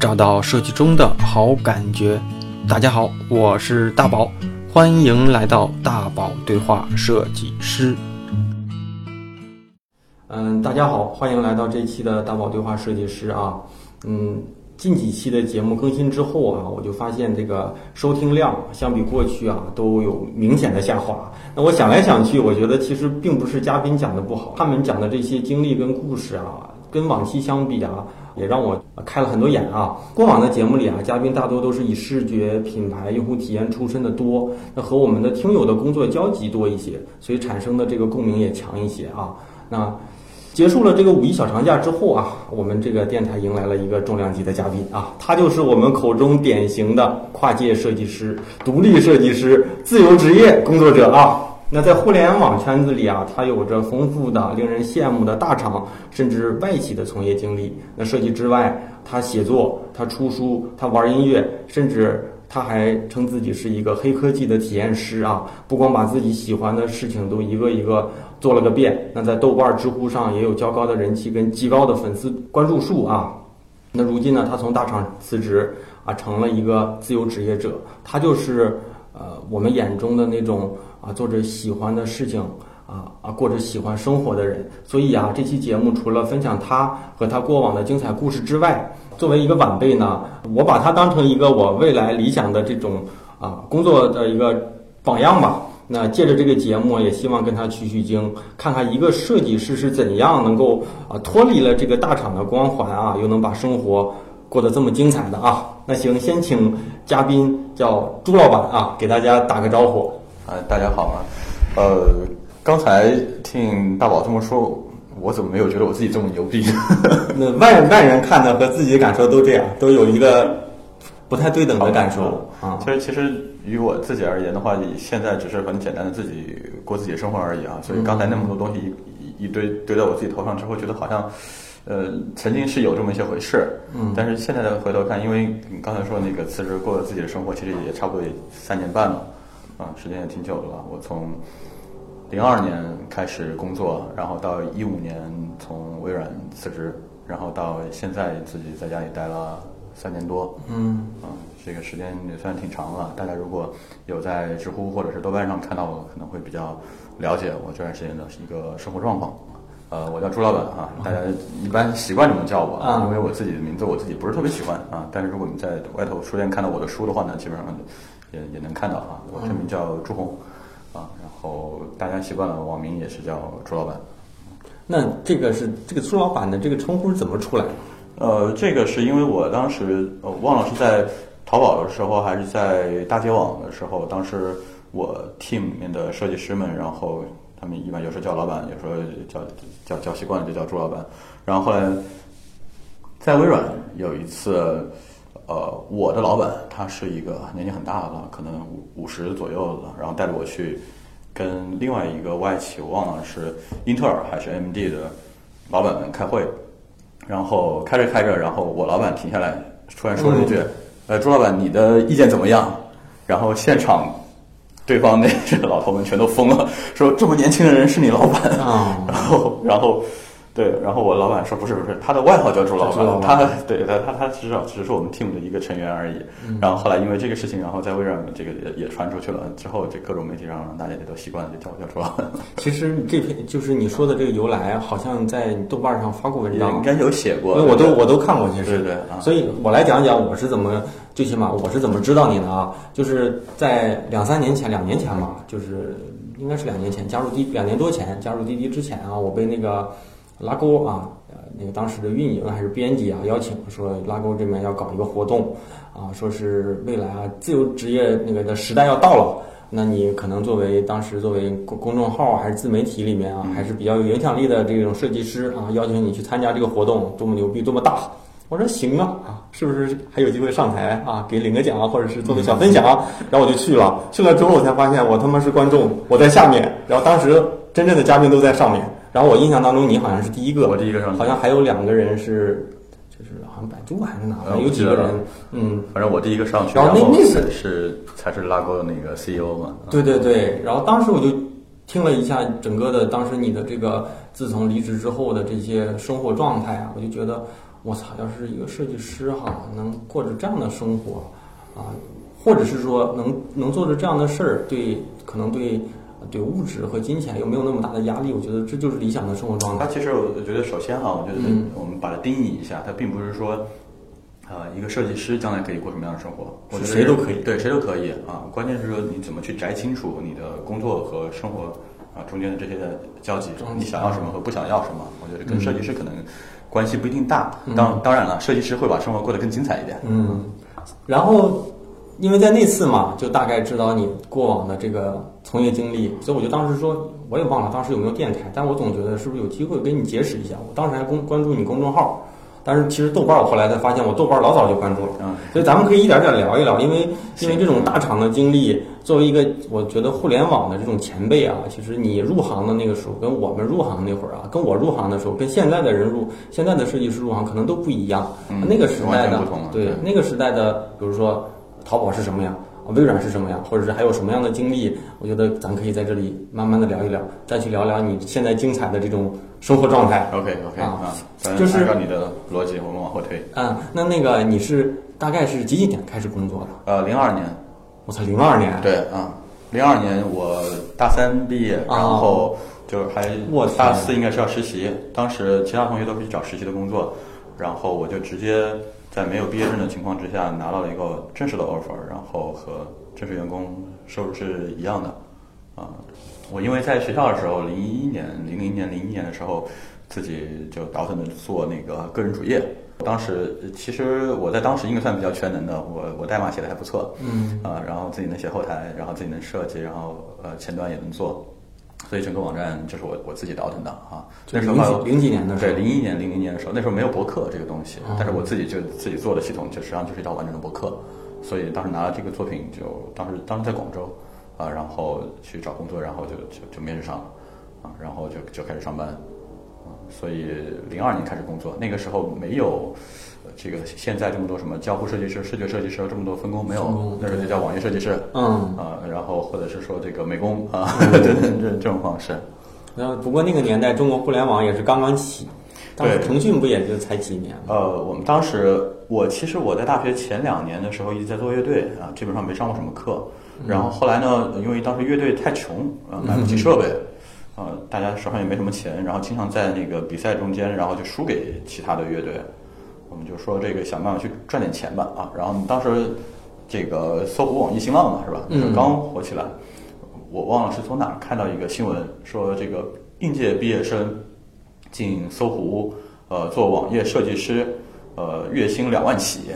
找到设计中的好感觉。大家好，我是大宝，欢迎来到大宝对话设计师。嗯，大家好，欢迎来到这期的大宝对话设计师啊。嗯，近几期的节目更新之后啊，我就发现这个收听量相比过去啊都有明显的下滑。那我想来想去，我觉得其实并不是嘉宾讲的不好，他们讲的这些经历跟故事啊，跟往期相比啊，也让我开了很多眼啊。过往的节目里啊，嘉宾大多都是以视觉、品牌、用户体验出身的多，那和我们的听友的工作交集多一些，所以产生的这个共鸣也强一些啊。那。结束了这个五一小长假之后啊，我们这个电台迎来了一个重量级的嘉宾啊，他就是我们口中典型的跨界设计师、独立设计师、自由职业工作者啊。那在互联网圈子里啊，他有着丰富的、令人羡慕的大厂甚至外企的从业经历。那设计之外，他写作、他出书、他玩音乐，甚至。他还称自己是一个黑科技的体验师啊！不光把自己喜欢的事情都一个一个做了个遍，那在豆瓣、知乎上也有较高的人气跟极高的粉丝关注数啊。那如今呢，他从大厂辞职啊，成了一个自由职业者。他就是呃，我们眼中的那种做着喜欢的事情啊啊，过着喜欢生活的人。所以啊，这期节目除了分享他和他过往的精彩故事之外，作为一个晚辈呢，我把他当成一个我未来理想的这种啊工作的一个榜样吧。那借着这个节目，也希望跟他取取经，看看一个设计师是怎样能够啊脱离了这个大厂的光环啊，又能把生活过得这么精彩的啊。那行，先请嘉宾叫朱老板啊，给大家打个招呼。啊，大家好啊。呃，刚才听大宝这么说。我怎么没有觉得我自己这么牛逼？那外外人看的和自己的感受都这样，都有一个不太对等的感受啊。其实，其实于我自己而言的话，现在只是很简单的自己过自己的生活而已啊。所以刚才那么多东西一一堆堆在我自己头上之后，觉得好像呃曾经是有这么一些回事。嗯。但是现在的回头看，因为你刚才说那个辞职过自己的生活，其实也差不多也三年半了啊，时间也挺久了。我从零二年开始工作，然后到一五年从微软辞职，然后到现在自己在家里待了三年多。嗯，啊，这个时间也算挺长了。大家如果有在知乎或者是豆瓣上看到我，可能会比较了解我这段时间的一个生活状况。呃，我叫朱老板啊，大家一般习惯这么叫我，因为我自己的名字我自己不是特别喜欢啊。但是如果你在外头书店看到我的书的话呢，基本上也也能看到啊。我真名叫朱红。啊，然后大家习惯了，网名也是叫朱老板。那这个是这个朱老板的这个称呼是怎么出来的？呃，这个是因为我当时呃忘了是在淘宝的时候还是在大街网的时候，当时我 team 里面的设计师们，然后他们一般有时候叫老板，有时候叫叫叫习惯了就叫朱老板。然后后来在微软有一次。呃，我的老板他是一个年纪很大了，可能五五十左右的，然后带着我去跟另外一个外企，我忘了是英特尔还是 AMD 的老板们开会，然后开着开着，然后我老板停下来，突然说了一句：“呃，朱老板，你的意见怎么样？”然后现场对方那些老头们全都疯了，说：“这么年轻的人是你老板？”啊，然后，然后。对，然后我老板说不是不是，他的外号叫朱老板，他对他他他只是只是我们 team 的一个成员而已。然后后来因为这个事情，然后在微软这个也也传出去了，之后这各种媒体上大家也都习惯了，就叫我叫朱老板。其实这篇就是你说的这个由来，好像在豆瓣上发过文章，应该有写过，我都我都看过，其实对对。所以我来讲讲我是怎么，最起码我是怎么知道你的啊？就是在两三年前，两年前吧，就是应该是两年前加入滴，两年多前加入滴滴之前啊，我被那个。拉钩啊，呃，那个当时的运营还是编辑啊，邀请说拉钩这边要搞一个活动，啊，说是未来啊自由职业那个的时代要到了，那你可能作为当时作为公公众号还是自媒体里面啊，还是比较有影响力的这种设计师啊，邀请你去参加这个活动，多么牛逼，多么大！我说行啊，啊，是不是还有机会上台啊，给领个奖啊，或者是做个小分享？然后我就去了，去了之后我才发现我他妈是观众，我在下面，然后当时真正的嘉宾都在上面。然后我印象当中，你好像是第一个，我第一个上，好像还有两个人是，就是好像百度还是哪，有几个人，嗯，反正我第一个上去，然后那那是是才是拉钩的那个 CEO 嘛，对对对，然后当时我就听了一下整个的当时你的这个自从离职之后的这些生活状态啊，我就觉得我操，要是一个设计师哈，能过着这样的生活啊，或者是说能能做着这样的事儿，对，可能对对物质和金钱又没有那么大的压力，我觉得这就是理想的生活状态。它其实我觉得，首先哈，我觉得嗯我们把它定义一下，它并不是说，呃，一个设计师将来可以过什么样的生活，我觉得谁都可以对，谁都可以啊。关键是说你怎么去摘清楚你的工作和生活啊中间的这些的交集交，集你想要什么和不想要什么，我觉得跟设计师可能关系不一定大。当当然了，设计师会把生活过得更精彩一点。嗯，然后因为在那次嘛，就大概知道你过往的这个从业经历，所以我就当时说，我也忘了当时有没有电台，但我总觉得是不是有机会跟你结识一下。我当时还公关注你公众号，但是其实豆瓣我后来才发现，我豆瓣老早就关注了。嗯，所以咱们可以一点点聊一聊，因为因为这种大厂的经历，作为一个我觉得互联网的这种前辈啊，其实你入行的那个时候，跟我们入行那会儿啊，跟我入行的时候，跟现在的人入现在的设计师入行可能都不一样。嗯那个时代的对对那个时代的，比如说淘宝是什么样，微软是什么样，或者是还有什么样的经历，我觉得咱可以在这里慢慢的聊一聊，再去聊聊你现在精彩的这种生活状态。OK OK 啊就是按照你的逻辑，我们往后推。嗯，那那个你是大概是几几年开始工作的？呃，零二年，我操，零二年。对啊，零二年我大三毕业，啊然后就还我大四应该是要实习，当时其他同学都是去找实习的工作，然后我就直接在没有毕业证的情况之下拿到了一个正式的 offer，然后和正式员工收入是一样的，啊，我因为在学校的时候，零一年、零零年、零一年的时候，自己就倒腾着做那个个人主页。当时其实我在当时应该算比较全能的，我我代码写的还不错，嗯啊，然后自己能写后台，然后自己能设计，然后呃前端也能做，所以整个网站就是我我自己倒腾的啊。那时候零几年的时候对，零一年、零零年的时候，那时候没有博客这个东西，哦但是我自己就自己做的系统，就实际上就是一套完整的博客，所以当时拿了这个作品就，当时当时在广州啊，然后去找工作，然后就就就面试上了啊，然后就就开始上班啊，所以零二年开始工作，那个时候没有。呃这个现在这么多什么交互设计师、视觉设计师这么多分工没有，那时候就叫网页设计师，嗯，啊，然后或者是说这个美工啊，对对 这这种方式。那不过那个年代中国互联网也是刚刚起，当时对腾讯不也就才几年吗？呃，我们当时，我其实我在大学前两年的时候一直在做乐队啊，基本上没上过什么课。然后后来呢，因为当时乐队太穷啊，买不起设备，呃，大家手上也没什么钱，然后经常在那个比赛中间，然后就输给其他的乐队。我们就说这个想办法去赚点钱吧啊。然后当时这个搜狐网易新浪嘛是吧？嗯刚火起来，我忘了是从哪儿看到一个新闻说这个应届毕业生进搜狐呃做网页设计师，呃月薪两万起。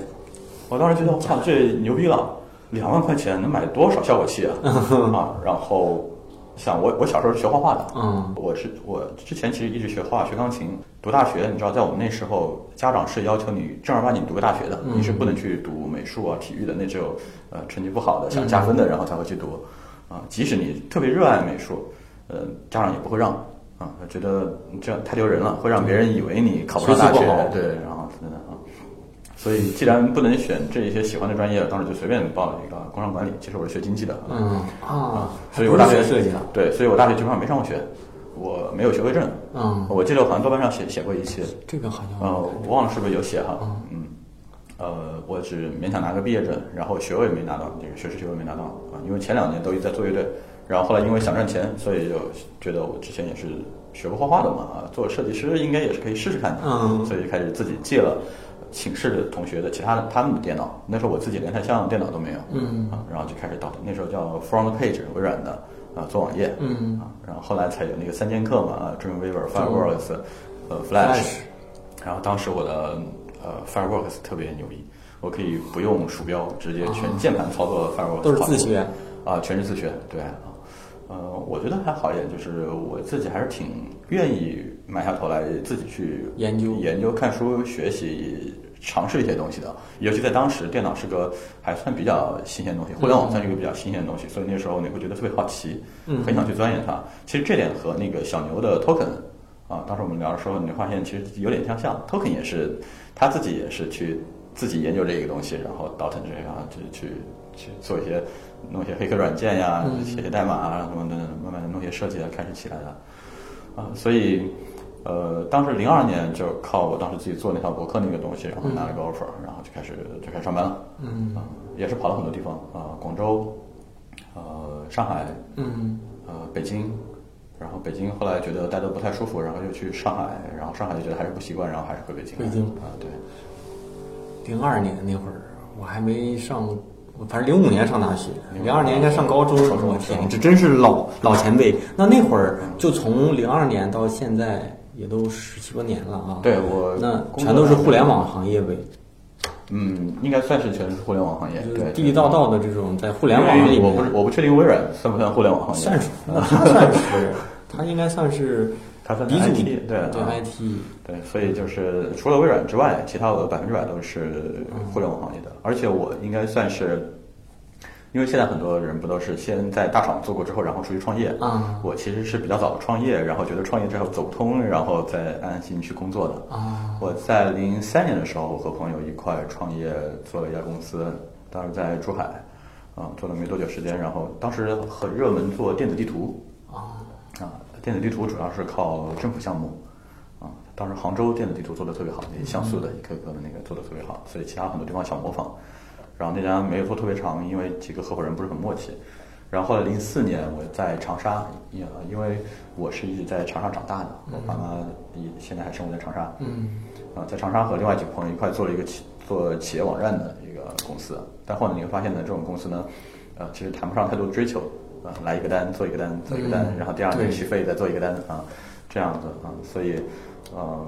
我当时觉得我操这牛逼了，两万块钱能买多少效果器啊 啊！然后想我我小时候是学画画的，嗯，我是我之前其实一直学画学钢琴，读大学你知道在我们那时候家长是要求你正儿八经读个大学的，嗯。你是不能去读美术啊体育的，那只有呃成绩不好的想加分的然后才会去读。啊，即使你特别热爱美术，呃家长也不会让啊，觉得这样太丢人了，会让别人以为你考不上大学。对，然后等等啊。所以，既然不能选这些喜欢的专业，当时就随便报了一个工商管理。其实我是学经济的，嗯啊，所以我大学设计的，对，所以我大学基本上没上过学，我没有学位证。嗯，我记得我好像豆瓣上写写过一期，这个好像呃，我忘了是不是有写哈，嗯，呃，我只勉强拿个毕业证，然后学位没拿到，这个学士学位没拿到啊，因为前两年都一直在做乐队，然后后来因为想赚钱，所以就觉得我之前也是学过画画的嘛，啊，做设计师应该也是可以试试看的，嗯。所以就开始自己借了寝室的同学的其他的他们的电脑，那时候我自己连台像电脑都没有，嗯。啊，然后就开始倒腾，那时候叫 Front Page 微软的啊做网页，嗯。啊，然后后来才有那个三剑客嘛，啊，Dreamweaver、Fireworks，呃，Flash，Flash 然后当时我的呃 Fireworks 特别牛逼，我可以不用鼠标，直接全键盘操作 Fireworks，都是自学。啊，全是自学，对啊，呃，我觉得还好一点，就是我自己还是挺愿意埋下头来自己去研究研究、看书、学习、尝试一些东西的。尤其在当时，电脑是个还算比较新鲜的东西，互联网算是一个比较新鲜的东西，所以那时候你会觉得特别好奇，嗯很想去钻研它。其实这点和那个小牛的 Token 啊，当时我们聊的时候，你会发现其实有点相像。Token 也是他自己也是去自己研究这个东西，然后倒腾这个啊，去去去做一些弄一些黑客软件呀，嗯写写代码啊什么的，慢慢的弄些设计啊，开始起来的啊。所以呃，当时零二年就靠我当时自己做那套博客那个东西，然后拿了个 offer，、然后就开始就开始上班了。嗯啊、也是跑了很多地方啊、广州，呃，上海，嗯呃，北京，然后北京后来觉得待的不太舒服，然后又去上海，然后上海就觉得还是不习惯，然后还是回北京。北京啊，对，零二年那会儿我还没上，反正零五年上大学，零二年应该上高中。高中我天，这真是老老前辈。那那会儿就从零二年到现在也都十七八年了啊。对我那全都是互联网行业呗，嗯，应该算是全是互联网行业，对，地地道道的这种在互联网里面我不是我不确定微软算不算互联网行业，算是，那他算是，他应该算是 它算鼻祖 IT，对对啊 IT。对，所以就是除了微软之外，其他的百分之百都是互联网行业的。而且我应该算是，因为现在很多人不都是先在大厂做过之后，然后出去创业啊我其实是比较早的创业，然后觉得创业之后走不通，然后再安心去工作的。啊，我在零三年的时候，我和朋友一块创业做了一家公司，当时在珠海，啊、做了没多久时间，然后当时很热门做电子地图，啊，啊，电子地图主要是靠政府项目，啊，当时杭州电子地图做的特别好，那像素的一颗颗的那个做的特别好，所以其他很多地方想模仿。然后那家没有做特别长，因为几个合伙人不是很默契。然后后来零四年我在长沙，因因为我是一直在长沙长大的，我爸妈也现在还生活在长沙，嗯，啊，在长沙和另外几个朋友一块做了一个企做企业网站的一个公司，但后来你会发现呢，这种公司呢，呃，其实谈不上太多追求，啊，来一个单做一个单做一个单，嗯然后第二年对续费再做一个单啊，这样子啊，所以，嗯、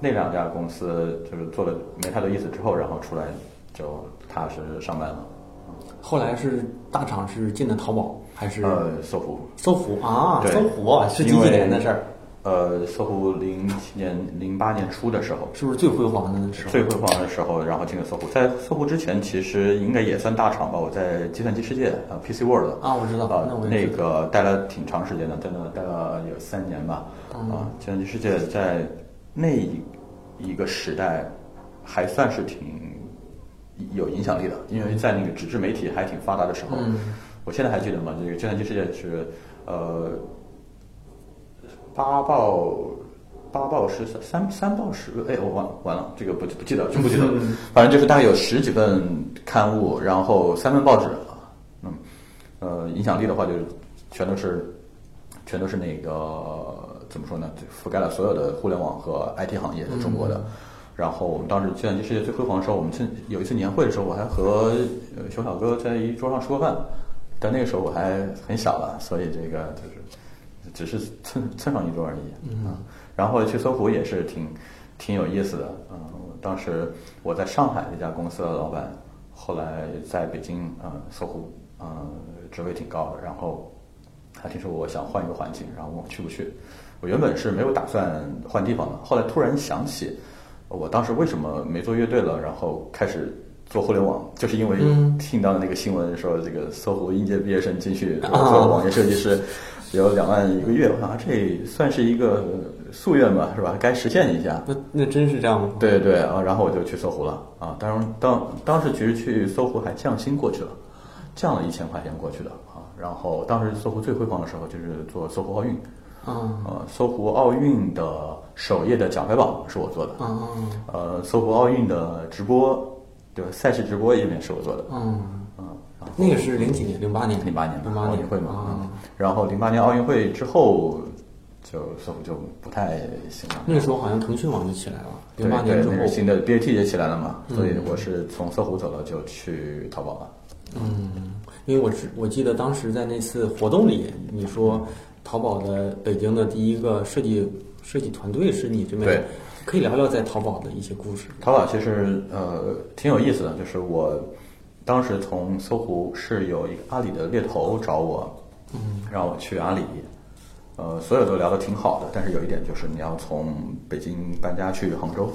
那两家公司就是做了没太多意思之后，然后出来就踏实上班了，后来是大厂是进的淘宝还是呃，搜狐。搜狐啊？对搜狐啊是几几年的事儿？呃，搜狐零七年、零八年初的时候，是不是最辉煌的时候？最辉煌的时候，然后进了搜狐。在搜狐之前，其实应该也算大厂吧。我在计算机世界啊，PC World 啊，我知道，啊那我，那个待了挺长时间的，在那待了有三年吧。嗯啊，计算机世界在那一一个时代还算是挺有影响力的，因为在那个纸质媒体还挺发达的时候。嗯我现在还记得嘛，这个计算机世界是呃八报八报十三三三报十，哎，我完完了，这个不不记得，真不记得了。反正就是大概有十几份刊物，然后三份报纸啊，嗯，呃，影响力的话就是全都是全都是那个怎么说呢？就覆盖了所有的互联网和 IT 行业，在中国的。然后我们当时计算机世界最辉煌的时候，我们趁有一次年会的时候，我还和呃熊小哥在一桌上吃过饭，但那个时候我还很小了，所以这个就是只是蹭蹭上一桌而已。嗯，然后去搜狐也是挺挺有意思的。嗯，当时我在上海那家公司的老板，后来在北京嗯搜狐嗯职位挺高的，然后他听说我想换一个环境，然后问我去不去。我原本是没有打算换地方的，后来突然想起，我当时为什么没做乐队了，然后开始做互联网，就是因为嗯听到那个新闻说这个搜狐应届毕业生进去啊做网页设计师，有两万一个月，我想啊这算是一个夙愿吧，是吧？该实现一下。那那真是这样吗？对对对啊，然后我就去搜狐了啊。当然当当时其实去搜狐还降薪过去了，降了一千块钱过去的啊。然后当时搜狐最辉煌的时候就是做搜狐奥运，啊呃，搜狐奥运的首页的奖牌榜是我做的，嗯呃，搜狐奥运的直播，对吧？赛事直播页面是我做的，嗯，嗯，那个是零几年？零八年？零八年吧零八年奥运会嘛，啊嗯。然后零八年奥运会之后，就搜狐就不太行了。那个时候好像腾讯网就起来了，对零八年对，之后。新的 BAT 也起来了嘛，嗯所以我是从搜狐走了就去淘宝了。嗯，因为我知我记得当时在那次活动里，你说淘宝的北京的第一个设计设计团队是你这边对，可以聊聊在淘宝的一些故事。淘宝其实呃挺有意思的，就是我当时从搜狐是有一个阿里的猎头找我，嗯，让我去阿里，呃，所有都聊得挺好的，但是有一点就是你要从北京搬家去杭州，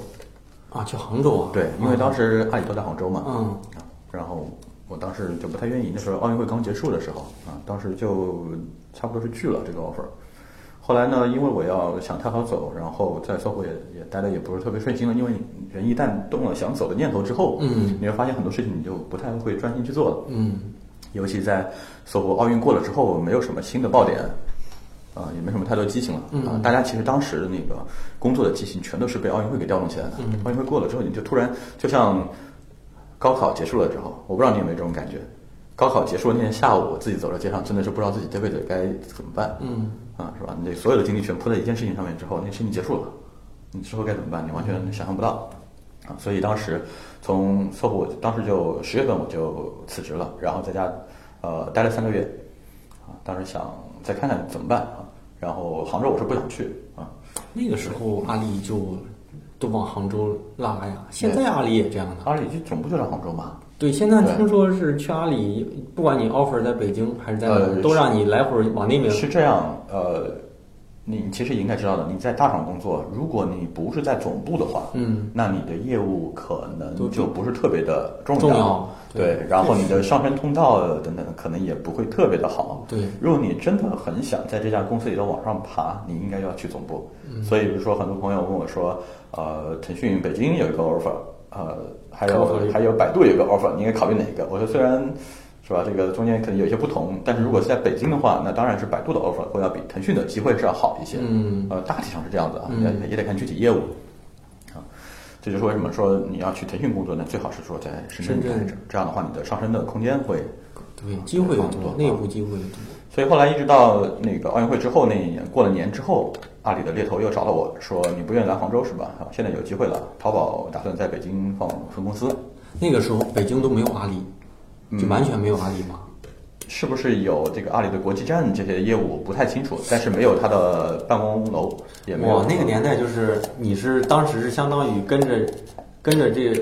啊，去杭州啊？对，因为当时阿里都在杭州嘛，嗯。啊，然后我当时就不太愿意，那时候奥运会刚结束的时候啊，当时就差不多是拒了这个 offer。后来呢，因为我要想太好走，然后在搜狐也也待的也不是特别顺心了，因为人一旦动了想走的念头之后，嗯你会发现很多事情你就不太会专心去做了。嗯尤其在搜狐奥运过了之后，没有什么新的爆点，啊、也没什么太多激情了嗯啊、大家其实当时的那个工作的激情全都是被奥运会给调动起来的。嗯奥运会过了之后，你就突然就像高考结束了之后，我不知道你有没有这种感觉。高考结束的那天下午，我自己走在街上，真的是不知道自己这辈子该怎么办。嗯啊，是吧？你这所有的精力全扑在一件事情上面之后，那事情结束了，你之后该怎么办？你完全想象不到啊！所以当时从搜狐，当时就十月份我就辞职了，然后在家呃待了三个月啊。当时想再看看怎么办啊。然后杭州我是不想去啊，那个时候阿丽就都往杭州拉呀，现在阿里也这样的。阿里就总部就在杭州嘛。对，现在听说是去阿里，不管你 offer 在北京还是在哪呃儿，都让你来回往那边。是这样，呃，你其实应该知道的，你在大厂工作，如果你不是在总部的话，嗯，那你的业务可能就不是特别的重重要对对，然后你的上升通道等等，可能也不会特别的好。对如果你真的很想在这家公司里头往上爬，你应该要去总部。嗯所以，比如说，很多朋友问我说，呃，腾讯北京有一个 offer，呃，还有还有百度有一个 offer，你应该考虑哪个？我说虽然是吧，这个中间可能有一些不同，但是如果是在北京的话，那当然是百度的 offer 会要比腾讯的机会是要好一些。嗯呃，大体上是这样子啊，嗯也也得看具体业务啊。这就是为什么说你要去腾讯工作呢？最好是说在深圳这样的话你的上升的空间会对，机会也放多，多内部机会也多。所以后来一直到那个奥运会之后那一年，过了年之后，阿里的猎头又找到我说：“你不愿意来杭州是吧？啊，现在有机会了，淘宝打算在北京放分公司，那个时候北京都没有阿里，嗯就完全没有阿里吗。是不是有这个阿里的国际站这些业务？不太清楚，但是没有它的办公楼，也没有。哇，那个年代就是你是当时是相当于跟着跟着这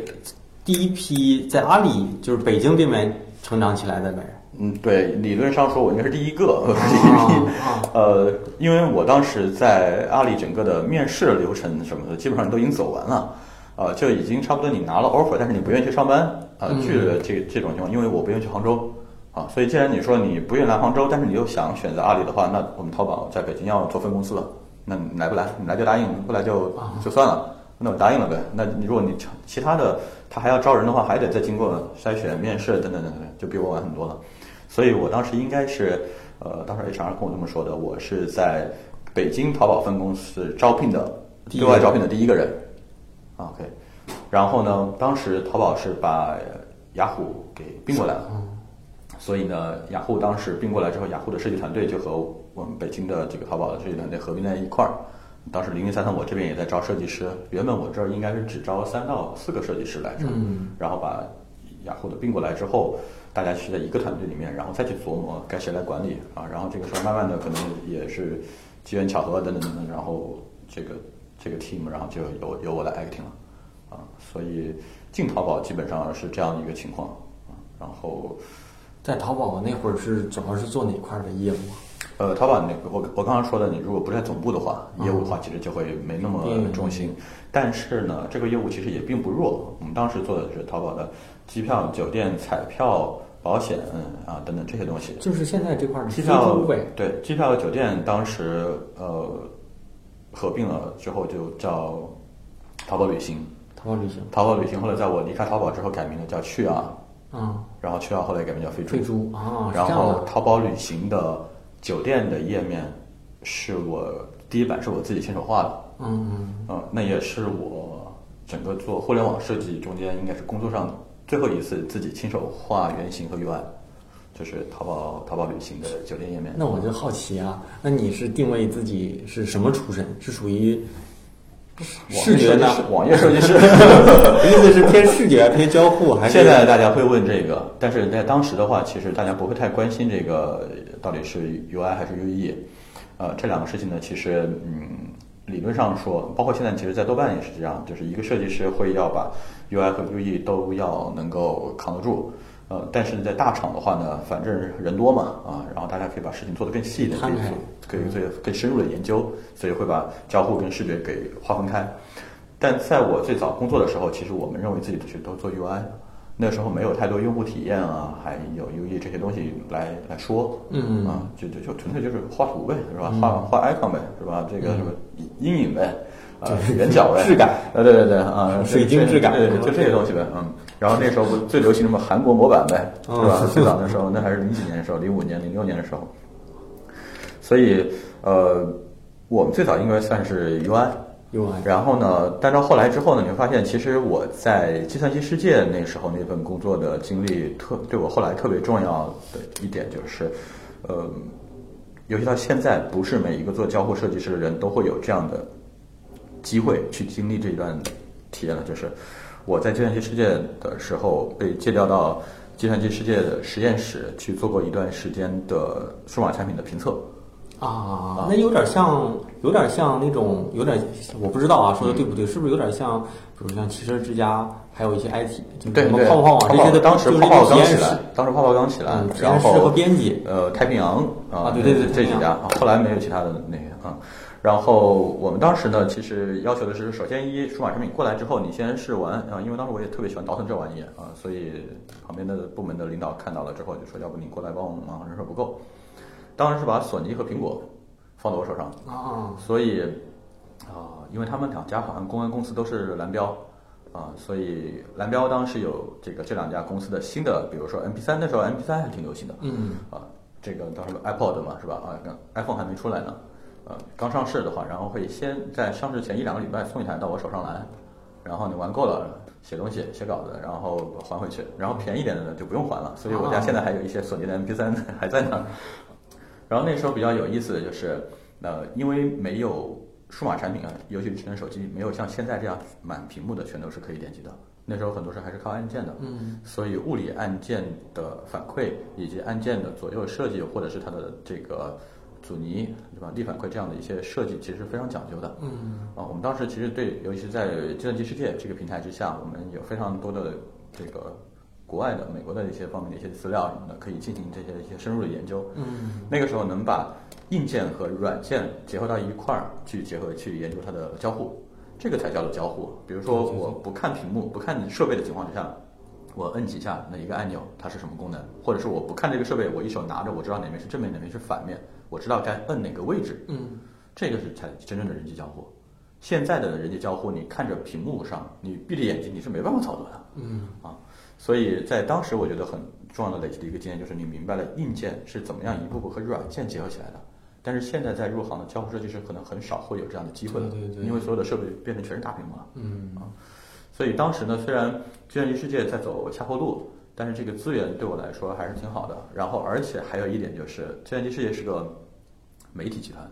第一批在阿里就是北京这边成长起来的呗。嗯，对，理论上说，我应该是第一个，我 是第一批。啊呃，因为我当时在阿里整个的面试流程什么的，基本上都已经走完了，呃，就已经差不多你拿了 offer，但是你不愿意去上班，啊、嗯去了这这种情况，因为我不愿意去杭州，啊，所以既然你说你不愿意来杭州，但是你又想选择阿里的话，那我们淘宝在北京要做分公司了，那你来不来？你来就答应，不来就啊就算了。那我答应了呗。那你如果你其他的他还要招人的话，还得再经过筛选、面试等等等等，就比我晚很多了。所以我当时应该是，呃，当时 HR 跟我这么说的，我是在北京淘宝分公司招聘的对外招聘的第一个人。啊 OK，然后呢，当时淘宝是把雅虎给并过来了。所以呢，雅虎当时并过来之后，雅虎的设计团队就和我们北京的这个淘宝的设计团队合并在一块儿。当时零零三三我这边也在招设计师，原本我这儿应该是只招三到四个设计师来着，嗯然后把雅虎的并过来之后，大家是在一个团队里面，然后再去琢磨该谁来管理啊。然后这个时候慢慢的可能也是机缘巧合等等等等，然后这个这个 team 然后就由由我来 acting 了啊。所以进淘宝基本上是这样的一个情况啊。然后在淘宝那会儿是主要是做哪块的业务？呃，淘宝那个我我刚刚说的，你如果不在总部的话，业务的话其实就会没那么嗯重心。但是呢，这个业务其实也并不弱。我们当时做的是淘宝的机票、酒店、彩票、保险啊等等这些东西。就是现在这块儿机票。对机票、酒店当时呃合并了之后就叫淘宝旅行。淘宝旅行。淘宝旅行后来在我离开淘宝之后改名了叫去啊，嗯，然后去啊后来改名叫飞猪。飞猪啊，然后。淘宝旅行的酒店的页面是我第一版是我自己亲手画的，嗯嗯。嗯，那也是我整个做互联网设计中间应该是工作上最后一次自己亲手画原型和 UI，就是淘宝淘宝旅行的酒店页面。那我就好奇啊，那你是定位自己是什么出身？是属于视觉呢？网页设计师。我 意思是偏视觉、偏交互，还是现在大家会问这个，但是在当时的话，其实大家不会太关心这个到底是 UI 还是 UE。呃，这两个事情呢，其实嗯，理论上说，包括现在其实，在豆瓣也是这样，就是一个设计师会要把 UI 和 UE 都要能够扛得住。呃，但是在大厂的话呢，反正人多嘛，啊，然后大家可以把事情做得更细一点，可以做可以做更深入的研究，所以会把交互跟视觉给划分开。但在我最早工作的时候，其实我们认为自己的是都做 UI，那时候没有太多用户体验啊，还有 UE 这些东西来来说，嗯啊，就就就纯粹就是画图呗，是吧？画画 icon 呗，是吧？这个什么阴影呗，啊，圆角呗，质感，啊，对对对，啊，水晶质感对，对就这些东西呗，嗯。然后那时候不最流行什么韩国模板呗，是吧？嗯最早的时候，那还是零几年的时候，零五年、零六年的时候。所所以呃，我们最早应该算是 UI。然后呢，但到后来之后呢，你会发现，其实我在计算机世界那时候那份工作的经历特对我后来特别重要的一点就是，呃，尤其到现在，不是每一个做交互设计师的人都会有这样的机会去经历这一段体验了。就是我在计算机世界的时候被借调到计算机世界的实验室去做过一段时间的数码产品的评测。啊，那有点像，有点像那种，有点我不知道啊，说的对不对？是不是有点像，比如像汽车之家，还有一些 IT，就对对，什么泡泡网这些的，当时泡泡刚起来，当时泡泡刚起来嗯，然验室和后编辑，呃，太平洋啊对对对这几家，啊后来没有其他的那些啊。然后我们当时呢，其实要求的是，首先一数码产品过来之后，你先试完啊，因为当时我也特别喜欢倒腾这玩意啊，所以旁边的部门的领导看到了之后就说，要不你过来帮我们忙，人手不够。当时是把索尼和苹果放到我手上，啊，所以啊、因为他们两家好像公关公司都是蓝标啊、所以蓝标当时有这个这两家公司的新的，比如说 MP 3那时候 MP 3还挺流行的，嗯，啊，这个当时 iPod 嘛是吧？啊，iPhone 还没出来呢，呃，刚上市的话，然后会先在上市前一两个礼拜送一台到我手上来，然后你玩够了，写东西、写稿子，然后还回去，然后便宜点的呢就不用还了，所以我家现在还有一些索尼的 MP 3还在那儿。然后那时候比较有意思的就是，呃，因为没有数码产品啊，尤其是智能手机，没有像现在这样满屏幕的全都是可以点击的。那时候很多时候还是靠按键的，嗯，所以物理按键的反馈以及按键的左右设计，或者是它的这个阻尼对吧，力反馈这样的一些设计，其实是非常讲究的。嗯，啊，我们当时其实对，尤其是在计算机世界这个平台之下，我们有非常多的这个国外的、美国的一些方面的一些资料什么的，可以进行这些一些深入的研究。嗯，那个时候能把硬件和软件结合到一块儿去结合去研究它的交互，这个才叫做交互。比如说我不看屏幕、不看设备的情况之下，我摁几下那一个按钮它是什么功能，或者是我不看这个设备，我一手拿着，我知道哪边是正面，哪边是反面，我知道该摁哪个位置，嗯，这个是才真正的人机交互。现在的人机交互，你看着屏幕上，你闭着眼睛你是没办法操作的。嗯，啊，所以在当时我觉得很重要的累积的一个经验就是你明白了硬件是怎么样一步步和软件结合起来的。但是现在在入行的交互设计师可能很少会有这样的机会了，对对对因为所有的设备变成全是大屏幕了。嗯，啊，所以当时呢，虽然计算机世界在走下坡路，但是这个资源对我来说还是挺好的。然后，而且还有一点就是，计算机世界是个媒体集团。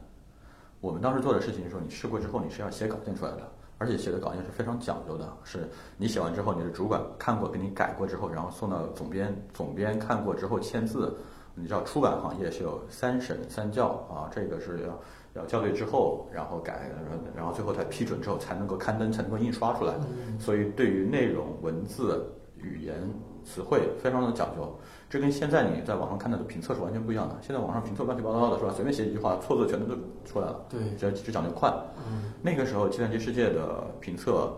我们当时做的事情是说，你试过之后，你是要写稿件出来的，而且写的稿件是非常讲究的，是你写完之后，你的主管看过，给你改过之后，然后送到总编，总编看过之后签字。你知道出版行业是有三审三校啊，这个是要要校对之后，然后改，然后最后才批准之后才能够刊登，才能够印刷出来。所以对于内容、文字、语言、词汇非常的讲究。这跟现在你在网上看到的评测是完全不一样的。现在网上评测乱七八糟的，是吧？随便写几句话，错字全都出来了。对，只要只讲究快。嗯，那个时候，计算机世界的评测，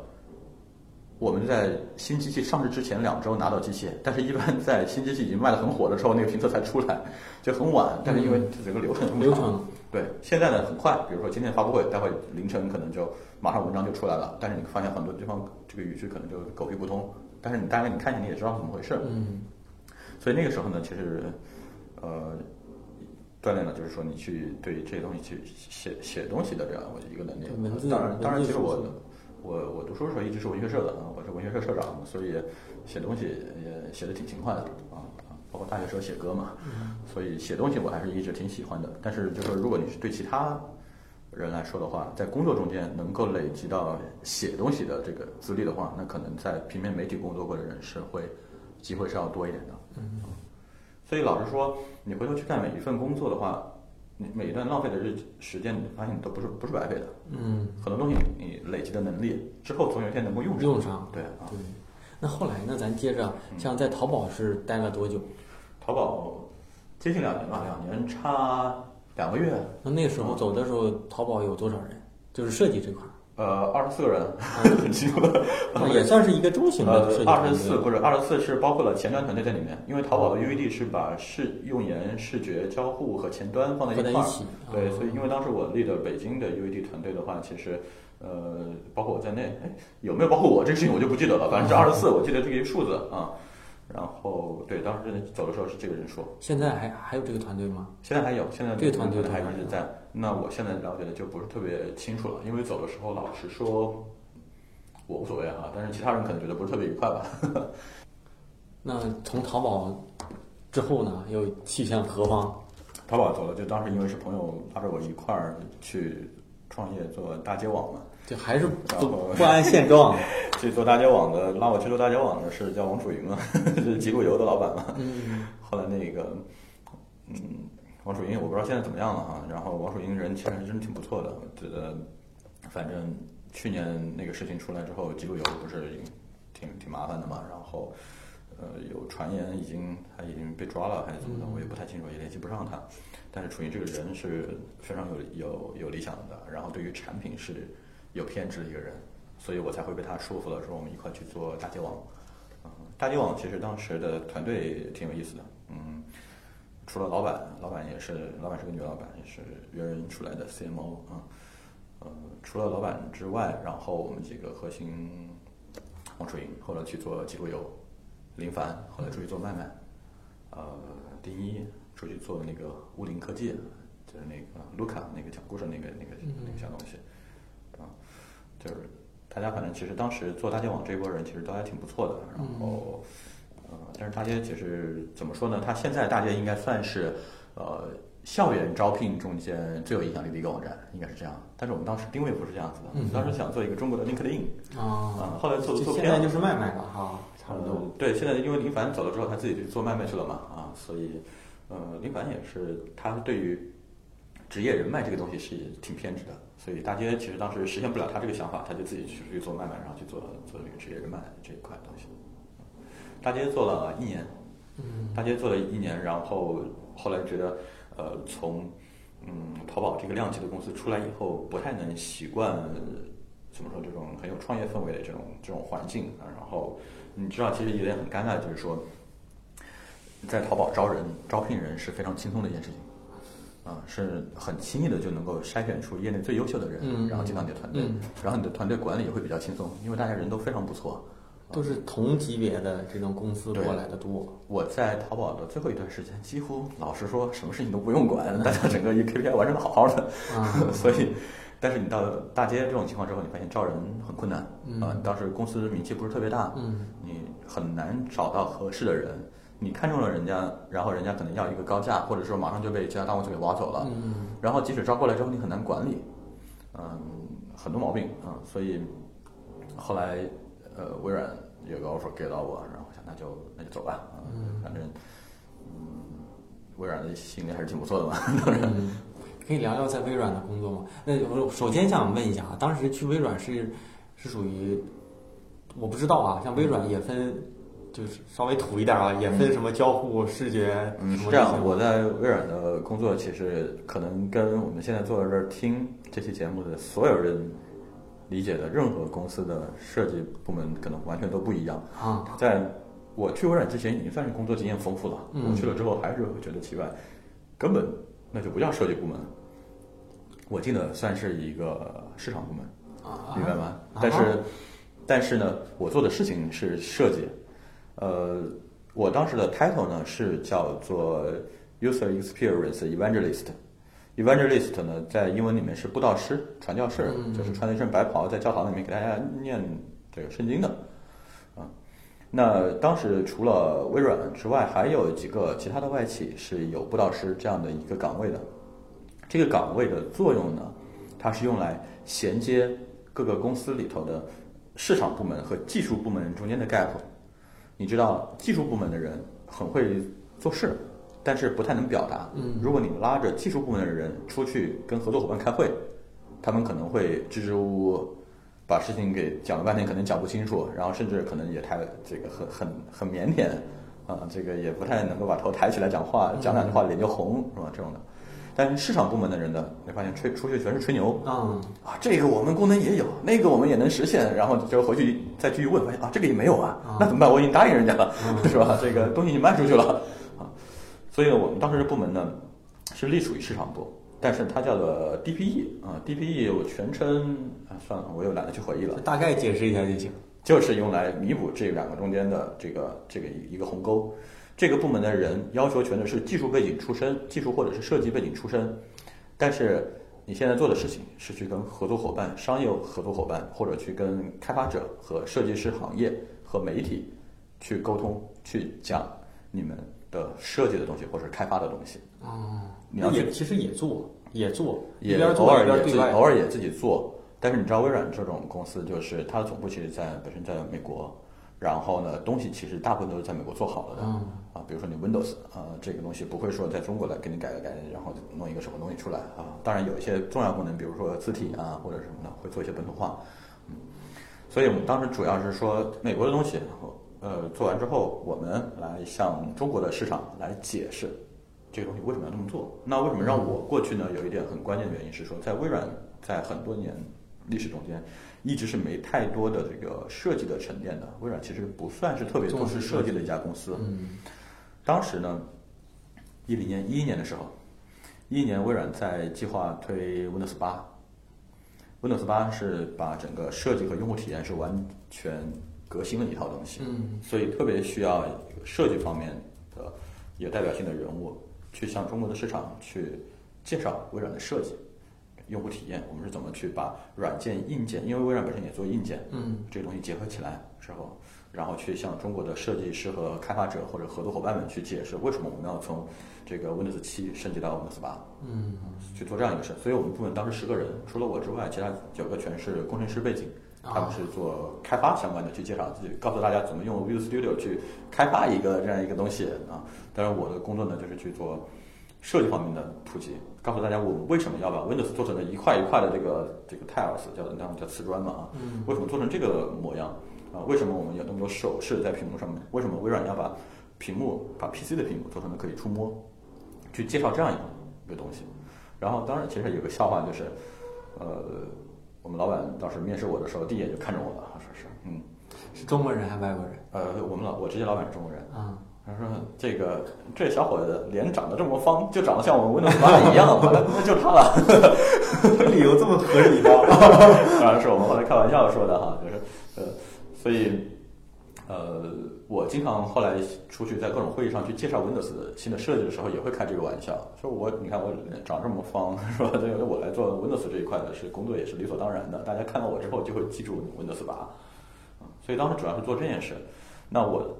我们在新机器上市之前两周拿到机器，但是一般在新机器已经卖得很火的时候，那个评测才出来，就很晚。但是因为整个流程很长流程，对，现在呢很快，比如说今天发布会，待会凌晨可能就马上文章就出来了，但是你发现很多地方这个语句可能就狗屁不通，但是你大概你看一眼你也知道怎么回事。嗯，所以那个时候呢，其实呃锻炼了，就是说你去对这些东西去写写东西的这样一个能力当然，当然，其实我我我读书的时候一直是文学社的啊，我是文学社社长，所以写东西也写的挺勤快的啊啊，包括大学时候写歌嘛，所以写东西我还是一直挺喜欢的。但是就是说，如果你是对其他人来说的话，在工作中间能够累积到写东西的这个资历的话，那可能在平面媒体工作过的人是会机会是要多一点的。嗯，所以老实说，你回头去看每一份工作的话，你每一段浪费的日时间，你发现你都不是不是白费的。嗯，很多东西你累积的能力之后，总有一天能够用上。用上，对啊，对。那后来呢？咱接着，像在淘宝是待了多久？淘宝接近两年吧，两年差两个月，那那个时候走的时候，淘宝有多少人？就是设计这块儿，呃，二十四个人，很清楚的。啊也算是一个中型的设计呃。二十四不是二十四是包括了前端团队在里面，因为淘宝的 UED 是把视用研、视觉、交互和前端放在一块儿。对，啊所以因为当时我 lead 北京的 UED 团队的话，其实呃，包括我在内，哎，有没有包括我这个事情我就不记得了，反正是二十四，我记得这个数字啊。然后对，当时走的时候是这个人数。现在还还有这个团队吗？现在还有，现在这个团队还一直在。那我现在了解的就不是特别清楚了，因为走的时候老实说，我无所谓哈，但是其他人可能觉得不是特别愉快吧。那从淘宝之后呢，又去向何方？淘宝走了，就当时因为是朋友拉着我一块儿去创业做大街网嘛。就还是不不安现状，去做大街网的，拉我去做大街网的是叫王楚云嘛，是极路游的老板嘛。嗯。后来那个，嗯，王楚云我不知道现在怎么样了哈。然后王楚云人其实还真挺不错的，我觉得，反正去年那个事情出来之后，极路由不是挺挺麻烦的嘛。然后，呃，有传言已经他已经被抓了还是怎么的，我也不太清楚，也联系不上他。但是楚云这个人是非常有有有理想的，然后对于产品是。有偏执的一个人，所以我才会被他说服了，说我们一块去做大街网。嗯，大街网其实当时的团队挺有意思的。嗯，除了老板，老板也是，老板是个女老板，也是猿人出来的 CMO 啊。呃，除了老板之外，然后我们几个核心，王楚云后来去做极路游，林凡后来出去做麦麦，呃，丁一出去做那个乌林科技，就是那个卢卡那个讲故事那个那个那个小东西。啊，就是大家反正其实当时做大街网这一波人其实都还挺不错的，然后，呃，但是大街其实怎么说呢？他现在大街应该算是呃校园招聘中间最有影响力的一个网站，应该是这样。但是我们当时定位不是这样子的，我们当时想做一个中国的 LinkedIn 啊，后来做做现在就是卖卖了哈，差不多。对，现在因为林凡走了之后，他自己去做卖卖去了嘛，啊，所以呃，林凡也是他对于职业人脉这个东西是挺偏执的。所以大街其实当时实现不了他这个想法，他就自己去去做卖卖，然后去做做这个职业人脉这一块东西。大街做了一年，大街做了一年，然后后来觉得，呃，从嗯淘宝这个量级的公司出来以后，不太能习惯怎么说这种很有创业氛围的这种这种环境啊。然后你知道，其实有点很尴尬，就是说，在淘宝招人招聘人是非常轻松的一件事情。啊，是很轻易的就能够筛选出业内最优秀的人，然后进到你的团队，然后你的团队管理也会比较轻松，因为大家人都非常不错，都是同级别的这种公司过来的多。我在淘宝的最后一段时间，几乎老实说，什么事情都不用管，大家整个一 KPI 完成的好好的，所以，但是你到大街这种情况之后，你发现招人很困难啊，当时公司名气不是特别大，你很难找到合适的人。你看中了人家，然后人家可能要一个高价，或者说马上就被其他大公司给挖走了。嗯。然后即使招过来之后，你很难管理，嗯，很多毛病啊。所以后来呃，微软有个 offer 给到我，然后我想那就那就走吧。嗯。反正嗯，微软的心里还是挺不错的嘛。当然。可以聊聊在微软的工作吗？那我首先想问一下啊，当时去微软是是属于我不知道啊，像微软也分。就是稍微土一点啊，也分什么交互、视觉。嗯，是这样。我在微软的工作，其实可能跟我们现在坐在这儿听这期节目的所有人理解的任何公司的设计部门，可能完全都不一样。啊，在我去微软之前，已经算是工作经验丰富了。我去了之后，还是会觉得奇怪，根本那就不叫设计部门。我进的算是一个市场部门，明白吗？但是，但是呢，我做的事情是设计。呃，我当时的 title 呢是叫做 user experience evangelist。Evangelist 呢在英文里面是布道师、传教士，就是穿了一身白袍在教堂里面给大家念这个圣经的。啊，那当时除了微软之外，还有几个其他的外企是有布道师这样的一个岗位的。这个岗位的作用呢，它是用来衔接各个公司里头的市场部门和技术部门中间的 gap。你知道技术部门的人很会做事，但是不太能表达。嗯，如果你拉着技术部门的人出去跟合作伙伴开会，他们可能会支支吾吾，把事情给讲了半天，可能讲不清楚，然后甚至可能也太这个很很很腼腆，啊，这个也不太能够把头抬起来讲话，讲两句话脸就红，是吧？这种的。但是市场部门的人呢，你发现吹出去全是吹牛啊啊，这个我们功能也有，那个我们也能实现，然后就回去再继续问，发现啊这个也没有啊，那怎么办？我已经答应人家了，是吧？这个东西已经卖出去了啊，所以我们当时的部门呢是隶属于市场部，但是它叫做 DPE 啊，DPE 我全称啊算了，我又懒得去回忆了，大概解释一下就行。就是用来弥补这两个中间的这个这个一个鸿沟。这个部门的人要求全都是技术背景出身，技术或者是设计背景出身，但是你现在做的事情是去跟合作伙伴、商业合作伙伴，或者去跟开发者和设计师行业和媒体去沟通，去讲你们的设计的东西或者是开发的东西。哦，你要去也其实也做，也做，也做偶尔也自。己偶尔也自己做，但是你知道微软这种公司，就是它的总部其实在本身在美国，然后呢，东西其实大部分都是在美国做好了的。嗯啊，比如说你 Windows 啊、这个东西不会说在中国来给你改个改，然后弄一个什么东西出来啊。当然有一些重要功能，比如说字体啊或者什么的，会做一些本土化。嗯，所以我们当时主要是说美国的东西，呃，做完之后，我们来向中国的市场来解释这个东西为什么要这么做。那为什么让我过去呢？有一点很关键的原因是说，在微软在很多年历史中间，一直是没太多的这个设计的沉淀的。微软其实不算是特别重视设计的一家公司。嗯当时呢，一零年、一一年的时候，一一年微软在计划推 Windows 八。Windows 八是把整个设计和用户体验是完全革新的一套东西，嗯。所以特别需要设计方面的有代表性的人物去向中国的市场去介绍微软的设计、用户体验，我们是怎么去把软件、硬件，因为微软本身也做硬件，嗯。这个东西结合起来之后，然后去向中国的设计师和开发者或者合作伙伴们去解释为什么我们要从这个 Windows 七升级到 Windows 八，嗯。去做这样一个事。所以我们部门当时十个人，除了我之外，其他九个全是工程师背景，他们是做开发相关的，去介绍自己，告诉大家怎么用 Visual Studio 去开发一个这样一个东西啊。当然，我的工作呢就是去做设计方面的普及，告诉大家我们为什么要把 Windows 做成了一块一块的这个这个 tiles，叫那种叫瓷砖嘛啊，嗯为什么做成这个模样啊？为什么我们有那么多手势在屏幕上面？为什么微软要把屏幕把 PC 的屏幕做成了可以触摸？去介绍这样一个一个东西。然后当然其实有个笑话就是，呃，我们老板当时面试我的时候，第一眼就看着我了，说是嗯，是中国人还是外国人？呃，我们老我直接老板是中国人，啊，他说这个这小伙子脸长得这么方，就长得像我们 Windows 八一样，完了那就他了。这 理由这么合理吗？当然是我们后来开玩笑说的哈，就是呃，所以呃，我经常后来出去在各种会议上去介绍 Windows 的新的设计的时候，也会开这个玩笑，说我你看我长这么方，是吧？这个我来做 Windows 这一块的是工作也是理所当然的，大家看到我之后就会记住 Windows 八，啊所以当时主要是做这件事。那我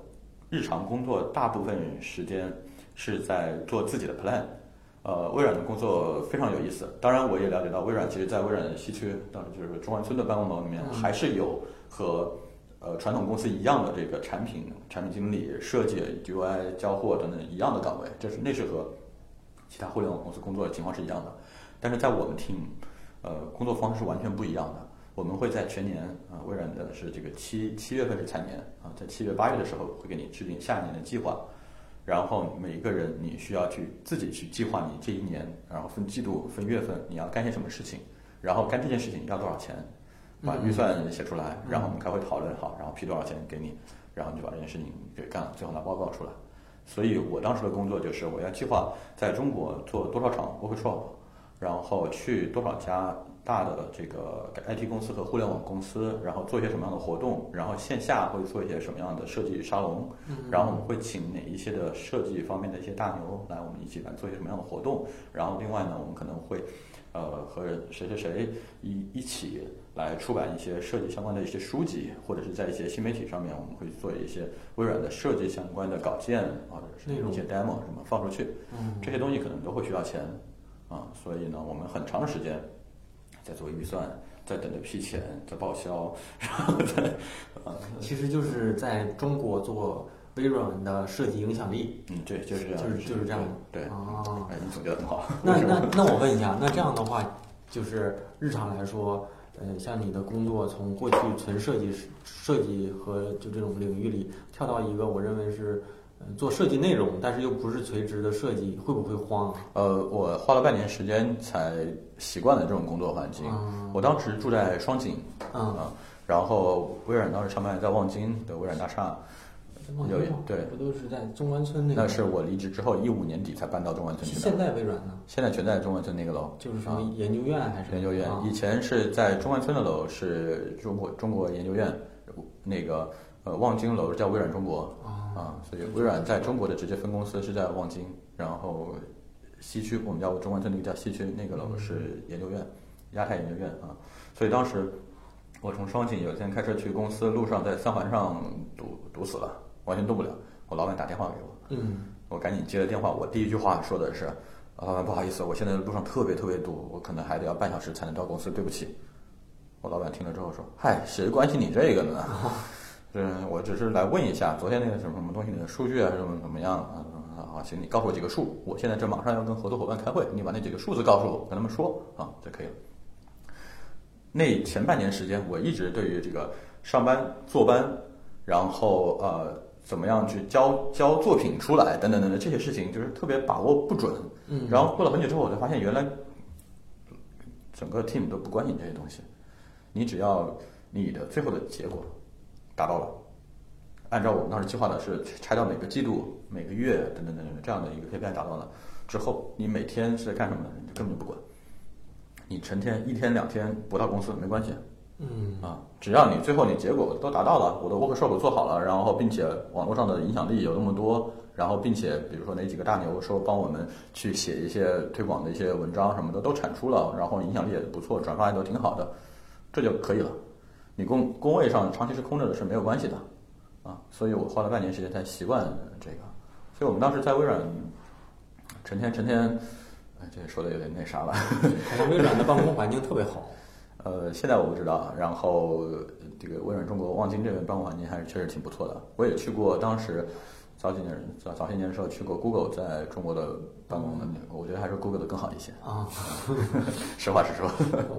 日常工作大部分时间是在做自己的 plan。呃，微软的工作非常有意思。当然，我也了解到微软其实，在微软西区，当时就是中关村的办公楼里面，还是有和呃传统公司一样的这个产品、产品经理、设计、UI、交货等等一样的岗位。这是那是和其他互联网公司工作的情况是一样的。但是在我们 team，呃，工作方式是完全不一样的。我们会在全年啊、微软的是这个七七月份是财年啊，在七月八月的时候会给你制定下一年的计划。然后每一个人你需要去自己去计划你这一年，然后分季度、分月份你要干些什么事情，然后干这件事情要多少钱，把预算写出来，然后我们开会讨论好，然后批多少钱给你，然后你就把这件事情给干了，最后拿报告出来。所以我当时的工作就是我要计划在中国做多少场 workshop，然后去多少家大的这个 IT 公司和互联网公司，然后做一些什么样的活动，然后线下会做一些什么样的设计沙龙，然后我们会请哪一些的设计方面的一些大牛来我们一起来做一些什么样的活动，然后另外呢，我们可能会呃和谁谁谁一一起来出版一些设计相关的一些书籍，或者是在一些新媒体上面，我们会做一些微软的设计相关的稿件，或者是一些 demo 什么放出去，嗯。这些东西可能都会需要钱啊，所以呢，我们很长的时间在做预算，在等着批钱，在报销，然后在啊，其实就是在中国做微软的设计影响力，嗯，对，就是这样，就是就是这样。对，哦。哎，你总结的很好。那那 那我问一下，那这样的话，就是日常来说，呃，像你的工作从过去纯设计师设计和就这种领域里跳到一个我认为是呃做设计内容，但是又不是垂直的设计，会不会慌啊？呃，我花了半年时间才习惯了这种工作环境。嗯我当时住在双井嗯，啊，然后微软当时上班在望京的微软大厦，有一对。不都是在中关村那个？那是我离职之后一五年底才搬到中关村去的。现在微软呢，现在全在中关村那个楼，就是什么研究院还是？研究院。啊。以前是在中关村的楼是中国中国研究院，那个呃望京楼叫微软中国。啊。啊，所以微软在中国的直接分公司是在望京，然后西区我们叫中关村那个叫西区那个楼是研究院，亚太研究院啊，所以当时我从双井有一天开车去公司，路上在三环上堵堵死了，完全动不了，我老板打电话给我。嗯我赶紧接了电话，我第一句话说的是：“啊老板，不好意思，我现在路上特别特别堵，我可能还得要半小时才能到公司，对不起。”我老板听了之后说：“嗨，谁关心你这个呢？嗯，我只是来问一下，昨天那个什么什么东西的数据啊，什么怎么样啊？啊，行，你告诉我几个数，我现在这马上要跟合作伙伴开会，你把那几个数字告诉我，跟他们说啊就可以了。”那前半年时间，我一直对于这个上班坐班，然后呃怎么样去交交作品出来等等等等这些事情，就是特别把握不准。嗯然后过了很久之后，我才发现原来整个 team 都不关心这些东西，你只要你的最后的结果达到了，按照我们当时计划的是拆到每个季度、每个月等等等等这样的一个 KPI 达到了之后，你每天是在干什么的？你根本就不管。你成天一天两天不到公司没关系嗯啊，只要你最后你结果都达到了，我的 workshop 做好了，然后并且网络上的影响力有那么多，然后并且比如说哪几个大牛说帮我们去写一些推广的一些文章什么的都产出了，然后影响力也不错，转发也都挺好的，这就可以了。你工工位上长期是空着的是没有关系的啊，所以我花了半年时间才习惯这个。所以我们当时在微软成天成天，哎，这说的有点那啥了。微软的办公环境特别好。呃，现在我不知道。然后这个微软中国望京这边办公环境还是确实挺不错的。我也去过，当时早几年早早些年的时候去过 Google 在中国的办公的，我觉得还是 Google 的更好一些。啊，实话实说。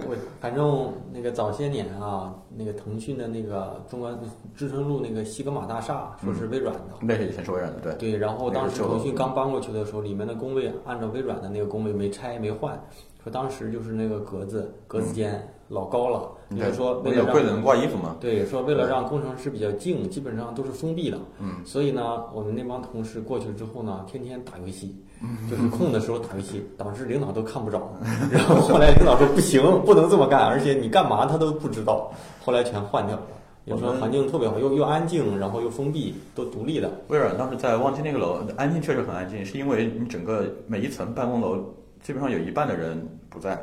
我反正那个早些年啊，那个腾讯的那个中关知春路那个西格玛大厦，说是微软的。那是以前是微软的，对。对，然后当时腾讯刚搬过去的时候，里面的工位按照微软的那个工位没拆没换，说当时就是那个格子格子间老高了，你是说不为了柜子能挂衣服吗？对，说为了让工程师比较静，基本上都是封闭的。嗯，所以呢，我们那帮同事过去了之后呢，天天打游戏，嗯 就是空的时候打游戏，导致领导都看不着。然后后来领导说不行，不能这么干，而且你干嘛他都不知道。后来全换掉了。我说环境特别好，又又安静，然后又封闭，都独立的。微软当时在望京那个楼，安静确实很安静，是因为你整个每一层办公楼基本上有一半的人不在。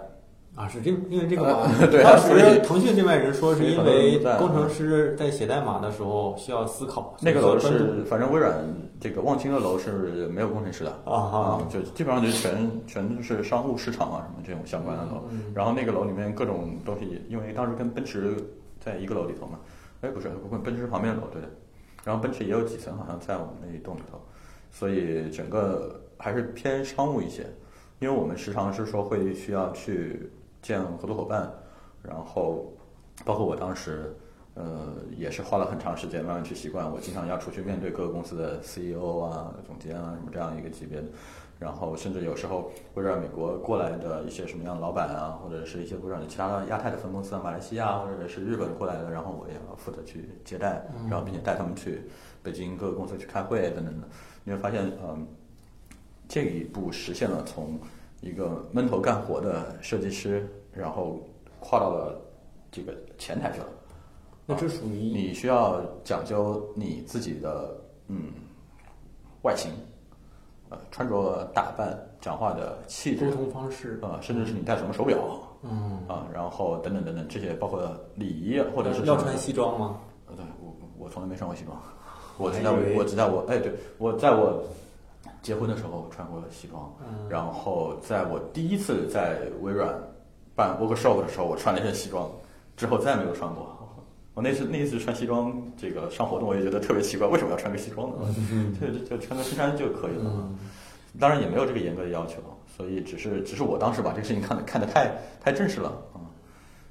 啊，是这因为这个吗？对当所以时腾讯这边人说是因为工程师在写代码的时候需要思考，那个楼是，反正微软这个望京的楼是没有工程师的啊哈就基本上就全全都是商务市场啊什么这种相关的楼。嗯然后那个楼里面各种东西，因为当时跟奔驰在一个楼里头嘛，哎不是，跟奔驰旁边的楼对的。然后奔驰也有几层，好像在我们那一栋里头，所以整个还是偏商务一些。因为我们时常是说会需要去见合作伙伴，然后包括我当时，呃，也是花了很长时间慢慢去习惯。我经常要出去面对各个公司的 CEO 啊、总监啊什么这样一个级别的，然后甚至有时候会让美国过来的一些什么样的老板啊，或者是一些微软的其他的亚太的分公司啊，马来西亚或者是日本过来的，然后我也要负责去接待，然后并且带他们去北京各个公司去开会等等的。你会发现，嗯，这一步实现了从一个闷头干活的设计师，然后跨到了这个前台去了。那这属于你需要讲究你自己的嗯外形，呃穿着打扮、讲话的气质沟，通方式。呃，甚至是你戴什么手表嗯，啊，然后等等等等这些，包括礼仪或者是要穿西装吗？呃，对我我从来没穿过西装，我我只在我我只在我哎对我在我结婚的时候穿过西装，嗯然后在我第一次在微软办 workshop 的时候，我穿了一身西装，之后再也没有穿过。我那次那一次穿西装这个上活动，我也觉得特别奇怪，为什么要穿个西装呢？就就就穿个衬衫就可以了。嗯当然也没有这个严格的要求，所以只是只是我当时把这个事情看得看得太太正式了啊、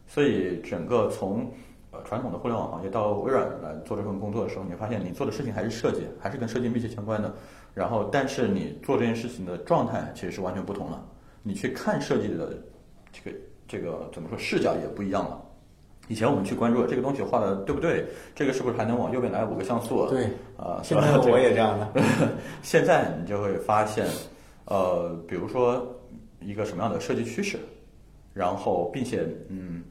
所以整个从呃传统的互联网行业到微软来做这份工作的时候，你会发现你做的事情还是设计，还是跟设计密切相关的。然后，但是你做这件事情的状态其实是完全不同了。你去看设计的这个这个怎么说视角也不一样了。以前我们去关注这个东西画的对不对，这个是不是还能往右边来五个像素？对，啊，现在我也这样的。现在你就会发现，呃，比如说一个什么样的设计趋势，然后并且嗯，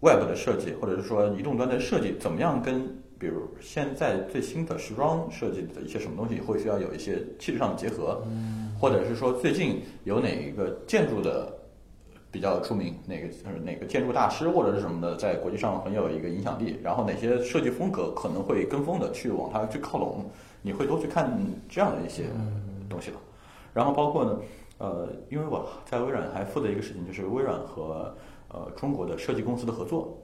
外部的设计或者是说移动端的设计怎么样跟比如现在最新的时装设计的一些什么东西，会需要有一些气质上的结合，或者是说最近有哪一个建筑的比较出名，哪个呃哪个建筑大师或者是什么的，在国际上很有一个影响力，然后哪些设计风格可能会跟风的去往它去靠拢，你会多去看这样的一些东西了。然后包括呢，呃，因为我在微软还负责一个事情，就是微软和呃中国的设计公司的合作。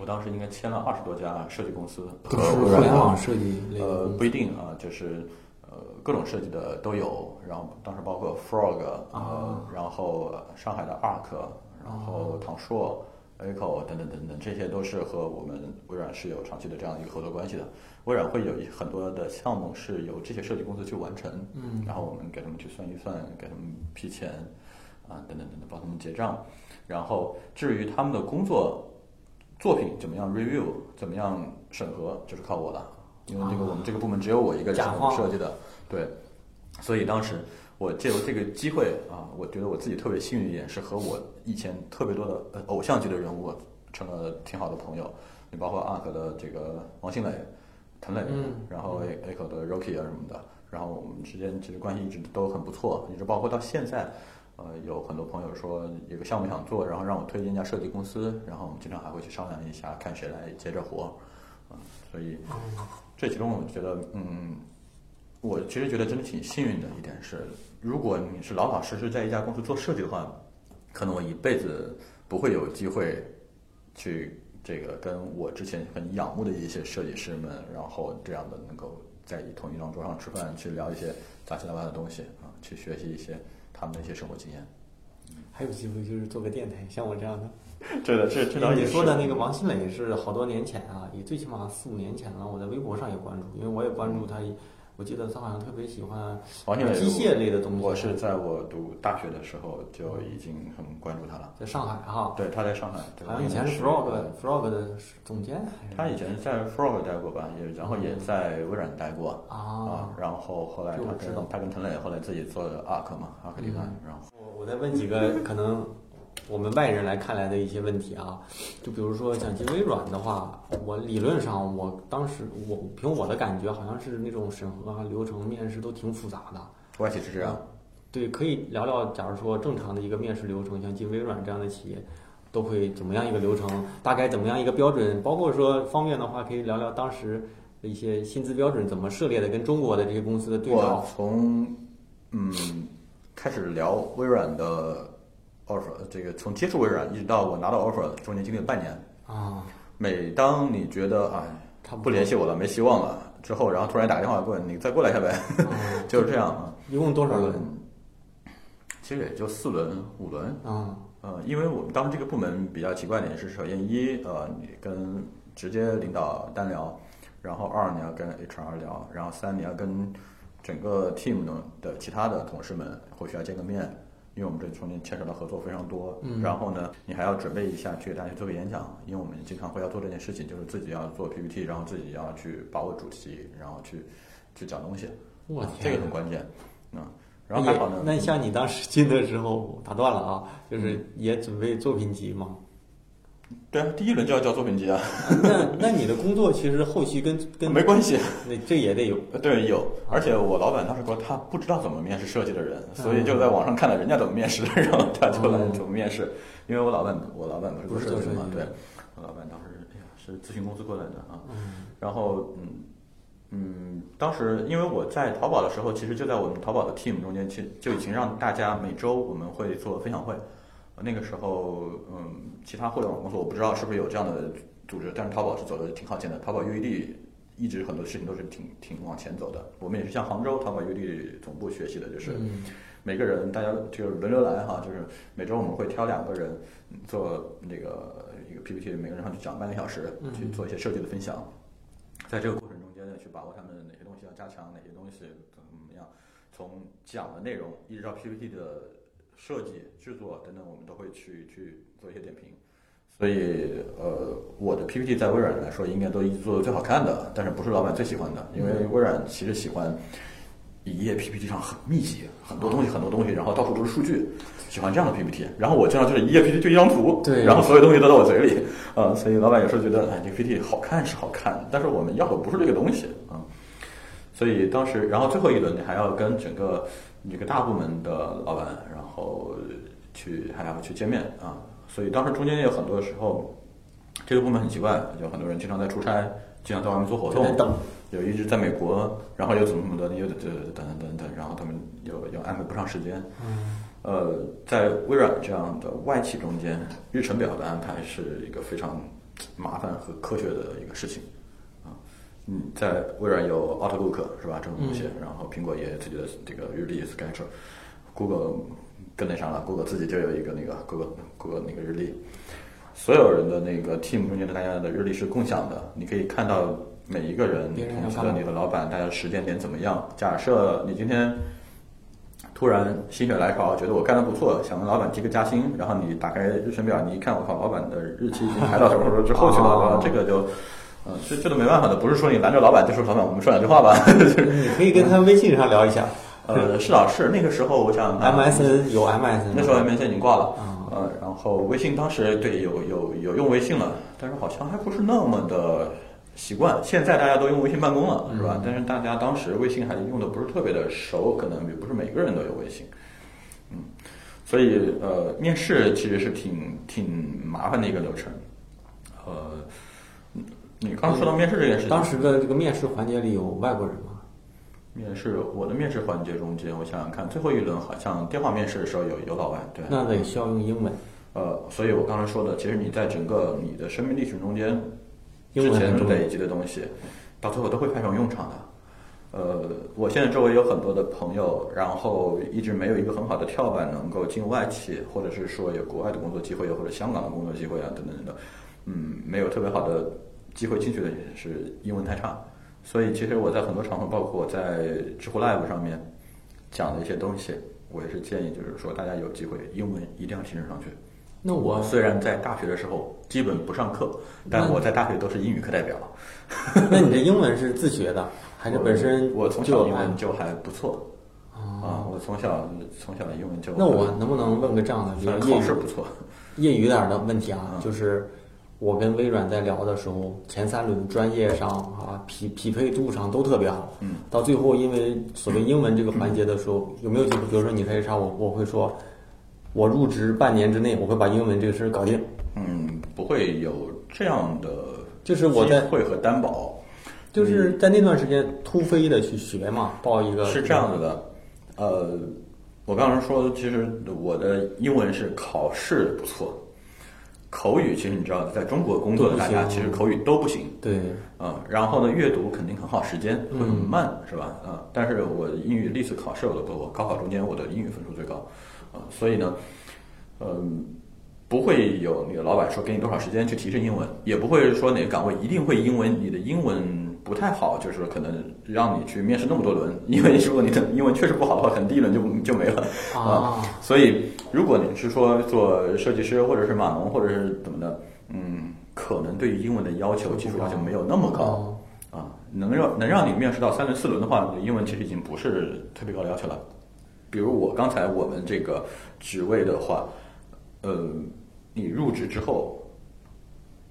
我当时应该签了二十多家设计公司都是互联网设计类呃，不一定啊，就是呃各种设计的都有，然后当时包括 Frog，呃，啊然后上海的 Arc，然后唐硕、Echo 等等等等，这些都是和我们微软是有长期的这样一个合作关系的。微软会有一很多的项目是由这些设计公司去完成，嗯然后我们给他们去算预算，给他们批钱，啊，等等等等，帮他们结账。然后至于他们的工作作品怎么样 review，怎么样审核，就是靠我了。因为这个我们这个部门只有我一个人设计的，对，所以当时我借由这个机会啊，我觉得我自己特别幸运一点，是和我以前特别多的呃偶像级的人物成了挺好的朋友。你包括 ARK 的这个王新磊、滕磊，嗯然后 A Echo 的 Rocky 啊什么的，然后我们之间其实关系一直都很不错，一直包括到现在。呃，有很多朋友说有个项目想做，然后让我推荐一家设计公司，然后我们经常还会去商量一下，看谁来接这活，啊、所以这其中我觉得，嗯，我其实觉得真的挺幸运的一点是，如果你是老老实实在一家公司做设计的话，可能我一辈子不会有机会去这个跟我之前很仰慕的一些设计师们，然后这样的能够在同一张桌上吃饭，去聊一些杂七杂八的东西啊，去学习一些他们的一些生活经验。还有机会就是做个电台，像我这样的。对的，这这倒也是你说的那个王新磊是好多年前啊，也最起码四五年前了。我在微博上也关注，因为我也关注他。我记得他好像特别喜欢机械类的东西。我是在我读大学的时候就已经很关注他了。在上海哈，对，他在上海，对好像以前是 Frog Frog 的总监他以前在 Frog 待过吧，也然后也在微软待过啊。然后后来他知道跟他跟滕磊后来自己做的 Arc 嘛，Arc 理论，然后我我再问几个可能我们外人来看来的一些问题啊，就比如说想进微软的话，我理论上我当时我凭我的感觉，好像是那种审核啊、流程、面试都挺复杂的。外企是这样。对，可以聊聊，假如说正常的一个面试流程，像进微软这样的企业，都会怎么样一个流程？大概怎么样一个标准？包括说方便的话，可以聊聊当时的一些薪资标准怎么设列的，跟中国的这些公司的对我照。从嗯开始聊微软的 offer，这个从接触微软一直到我拿到 offer，中间经历了半年。啊，每当你觉得哎他不联系我了，没希望了之后，然后突然打个电话过来，你再过来一下呗，就是这样啊。一共多少轮？嗯其实也就四轮、五轮。啊，呃，因为我们当时这个部门比较奇怪的点是，首先一呃，你跟直接领导单聊，然后二你要跟 HR 聊，然后三你要跟整个 team 的的其他的同事们或许要见个面，因为我们这中间牵扯到合作非常多。嗯然后呢，你还要准备一下去给大家做个演讲，因为我们经常会要做这件事情，就是自己要做 PPT，然后自己要去把握主题，然后去去讲东西。我啊这个很关键。嗯，然后还好呢。那像你当时进的时候，打断了啊，就是也准备作品集吗？对啊，第一轮就要交作品集啊，那那你的工作其实后期跟 跟没关系。那这也得有。对，有，而且我老板当时说他不知道怎么面试设计的人，所以就在网上看了人家怎么面试，然后他就来怎么面试。因为我老板，我老板不是做设计嘛，对，我老板当时哎呀是咨询公司过来的啊，然后嗯嗯，当时因为我在淘宝的时候，其实就在我们淘宝的 team 中间，其实就已经让大家每周我们会做分享会。呃那个时候，嗯，其他互联网公司我不知道是不是有这样的组织，但是淘宝是走的挺靠前的。淘宝 UED 一直很多事情都是挺挺往前走的。我们也是向杭州淘宝 UED 总部学习的，就是嗯每个人大家就是轮流来哈，就是每周我们会挑两个人嗯做那个一个 PPT，每个人上去讲半个小时，去做一些设计的分享。在这个过程中间呢，去把握他们哪些东西要加强，哪些东西怎么怎么样，从讲的内容一直到 PPT 的设计、制作等等，我们都会去去做一些点评。所以，呃，我的 PPT 在微软来说，应该都一直做的最好看的，但是不是老板最喜欢的，因为微软其实喜欢一页 PPT 上很密集，很多东西，很多东西，然后到处都是数据，喜欢这样的 PPT。然后我经常就是一页 PPT 就一张图，对。然后所有东西都在我嘴里，啊、所以老板有时候觉得，哎，这个 PPT 好看是好看，但是我们要的不是这个东西啊、所以当时，然后最后一轮你还要跟整个这个大部门的老板，然后去还要去见面啊，所以当时中间也有很多时候，这个部门很奇怪，有很多人经常在出差，经常在外面做活动，等，有一直在美国，然后又怎么怎么的，又等等等等，然后他们又又安排不上时间。嗯，呃，在微软这样的外企中间，日程表的安排是一个非常麻烦和科学的一个事情啊。嗯，在微软有 Outlook 是吧？这种东西，然后苹果也有自己的这个日历 Schedule，Google 跟得上了，Google 自己就有一个那个 Google Google 那个日历，所有人的那个 team 中间的大家的日历是共享的，你可以看到每一个人你同时的你的老板，大家时间点怎么样？假设你今天突然心血来潮，觉得我干得不错，想跟老板提个加薪，然后你打开日程表，你一看，我靠，老板的日期已经排到什么时候之后去了，这个就，嗯，这这都没办法的，不是说你拦着老板就说老板，我们说两句话吧。你可以跟他微信上聊一下呃，是老是那个时候，我想啊，MSN 有 MSN，那时候 MSN 已经挂了，啊呃，然后微信当时对有有有用微信了，但是好像还不是那么的习惯。现在大家都用微信办公了，是吧？但是大家当时微信还用的不是特别的熟，可能也不是每个人都有微信，嗯，所以呃，面试其实是挺挺麻烦的一个流程，呃，嗯你刚刚说到面试这件事情，当时的这个面试环节里有外国人吗？面试我的面试环节中间，我想想看，最后一轮好像电话面试的时候有有老外，对，那得需要用英文，呃，所以我刚才说的，其实你在整个你的生命历程中间，之前累积的东西，到最后都会派上用场的。呃，我现在周围有很多的朋友，然后一直没有一个很好的跳板能够进外企，或者是说有国外的工作机会，或者香港的工作机会啊，等等等等。嗯，没有特别好的机会进去的也是英文太差。所以其实我在很多场合，包括在知乎 Live 上面讲的一些东西，我也是建议，就是说大家有机会英文一定要提升上去。那我虽然在大学的时候基本不上课，但我在大学都是英语课代表。那你这英文是自学的，还是本身我从小英文就还不错啊，我从小从小英文就那我能不能问个这样的，比如算业余考试不错，业余点儿的问题啊？嗯就是我跟微软在聊的时候，前三轮专业上啊匹匹配度上都特别好，嗯，到最后因为所谓英文这个环节的时候，有没有机会？比如说你是 HR，我我会说，我入职半年之内，我会把英文这个事儿搞定。嗯，不会有这样的就是我在机会和担保。就是在那段时间突飞的去学嘛，报一个是这样子的，呃，我刚刚说，其实我的英文是考试不错，口语其实你知道，在中国工作的大家其实口语都不行。对，啊、然后呢，阅读肯定很耗时间，会很慢，是吧？啊、但是我英语历次考试我都过，我高考中间我的英语分数最高，啊、所以呢，嗯、不会有你的老板说给你多少时间去提升英文，也不会说哪个岗位一定会因为你的英文不太好，就是可能让你去面试那么多轮，因为如果你的 英文确实不好的话，可能第一轮就 就没了啊所以，如果你是说做设计师，或者是码农，或者是怎么的，嗯，可能对于英文的要求、技术要求没有那么高哦啊。能让能让你面试到三轮、四轮的话，你的英文其实已经不是特别高的要求了。比如我刚才我们这个职位的话，呃，你入职之后，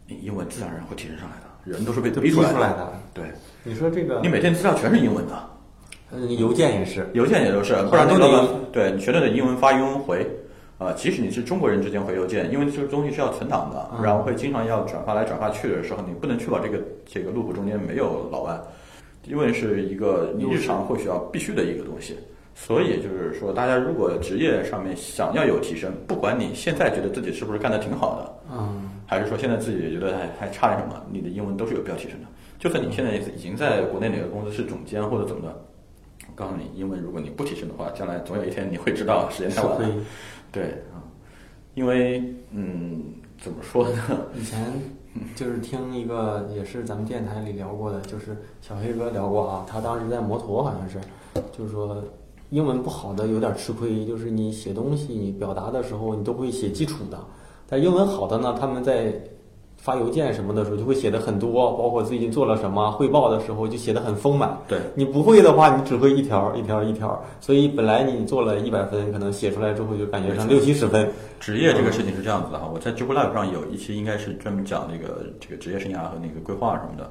你英文自然而然会提升上来的，人都是被逼出来的。对，你说这个你，每天资料全是英文的。嗯，邮件也是，邮件也都是，不然都个对你全都得英文发英文回，啊、即使你是中国人之间回邮件，因为这个东西是要存档的，嗯然后会经常要转发来转发去的时候，你不能确保这个这个 loop 中间没有老外，因为是一个你日常或许要必须的一个东西。所以就是说，大家如果职业上面想要有提升，不管你现在觉得自己是不是干得挺好的，嗯，还是说现在自己也觉得还还差点什么，你的英文都是有必要提升的。就算你现在已经在国内哪个公司是总监或者怎么的，我告诉你，英文如果你不提升的话，将来总有一天你会知道时间太晚了。。对啊，因为嗯，怎么说呢？以前就是听一个也是咱们电台里聊过的，就是小黑哥聊过啊，他当时在摩托好像是，就是说英文不好的有点吃亏，就是你写东西你表达的时候你都会写基础的，但英文好的呢，他们在发邮件什么的时候，就会写的很多，包括最近做了什么，汇报的时候就写的很丰满。对，你不会的话，你只会一条一条一条，所以本来你做了一百分，可能写出来之后就感觉上六七十分。职业这个事情是这样子的哈，我在知乎 Live 上有一期应该是专门讲那个这个职业生涯和那个规划什么的，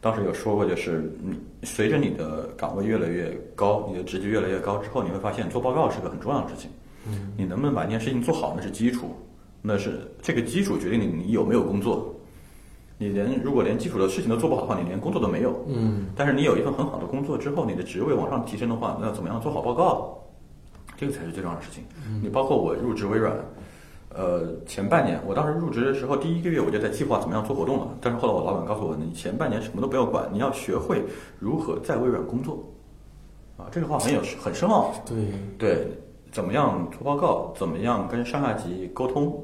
当时有说过，就是你随着你的岗位越来越高，你的职级越来越高之后，你会发现做报告是个很重要的事情。嗯，你能不能把一件事情做好，那是基础。那是这个基础决定你你有没有工作。你连如果连基础的事情都做不好的话，你连工作都没有。嗯。但是你有一份很好的工作之后，你的职位往上提升的话，那怎么样做好报告？这个才是最重要的事情。你包括我入职微软，呃，前半年我当时入职的时候，第一个月我就在计划怎么样做活动了。但是后来我老板告诉我，你前半年什么都不要管，你要学会如何在微软工作。啊，这个话很有很深奥。对对，怎么样做报告？怎么样跟上下级沟通？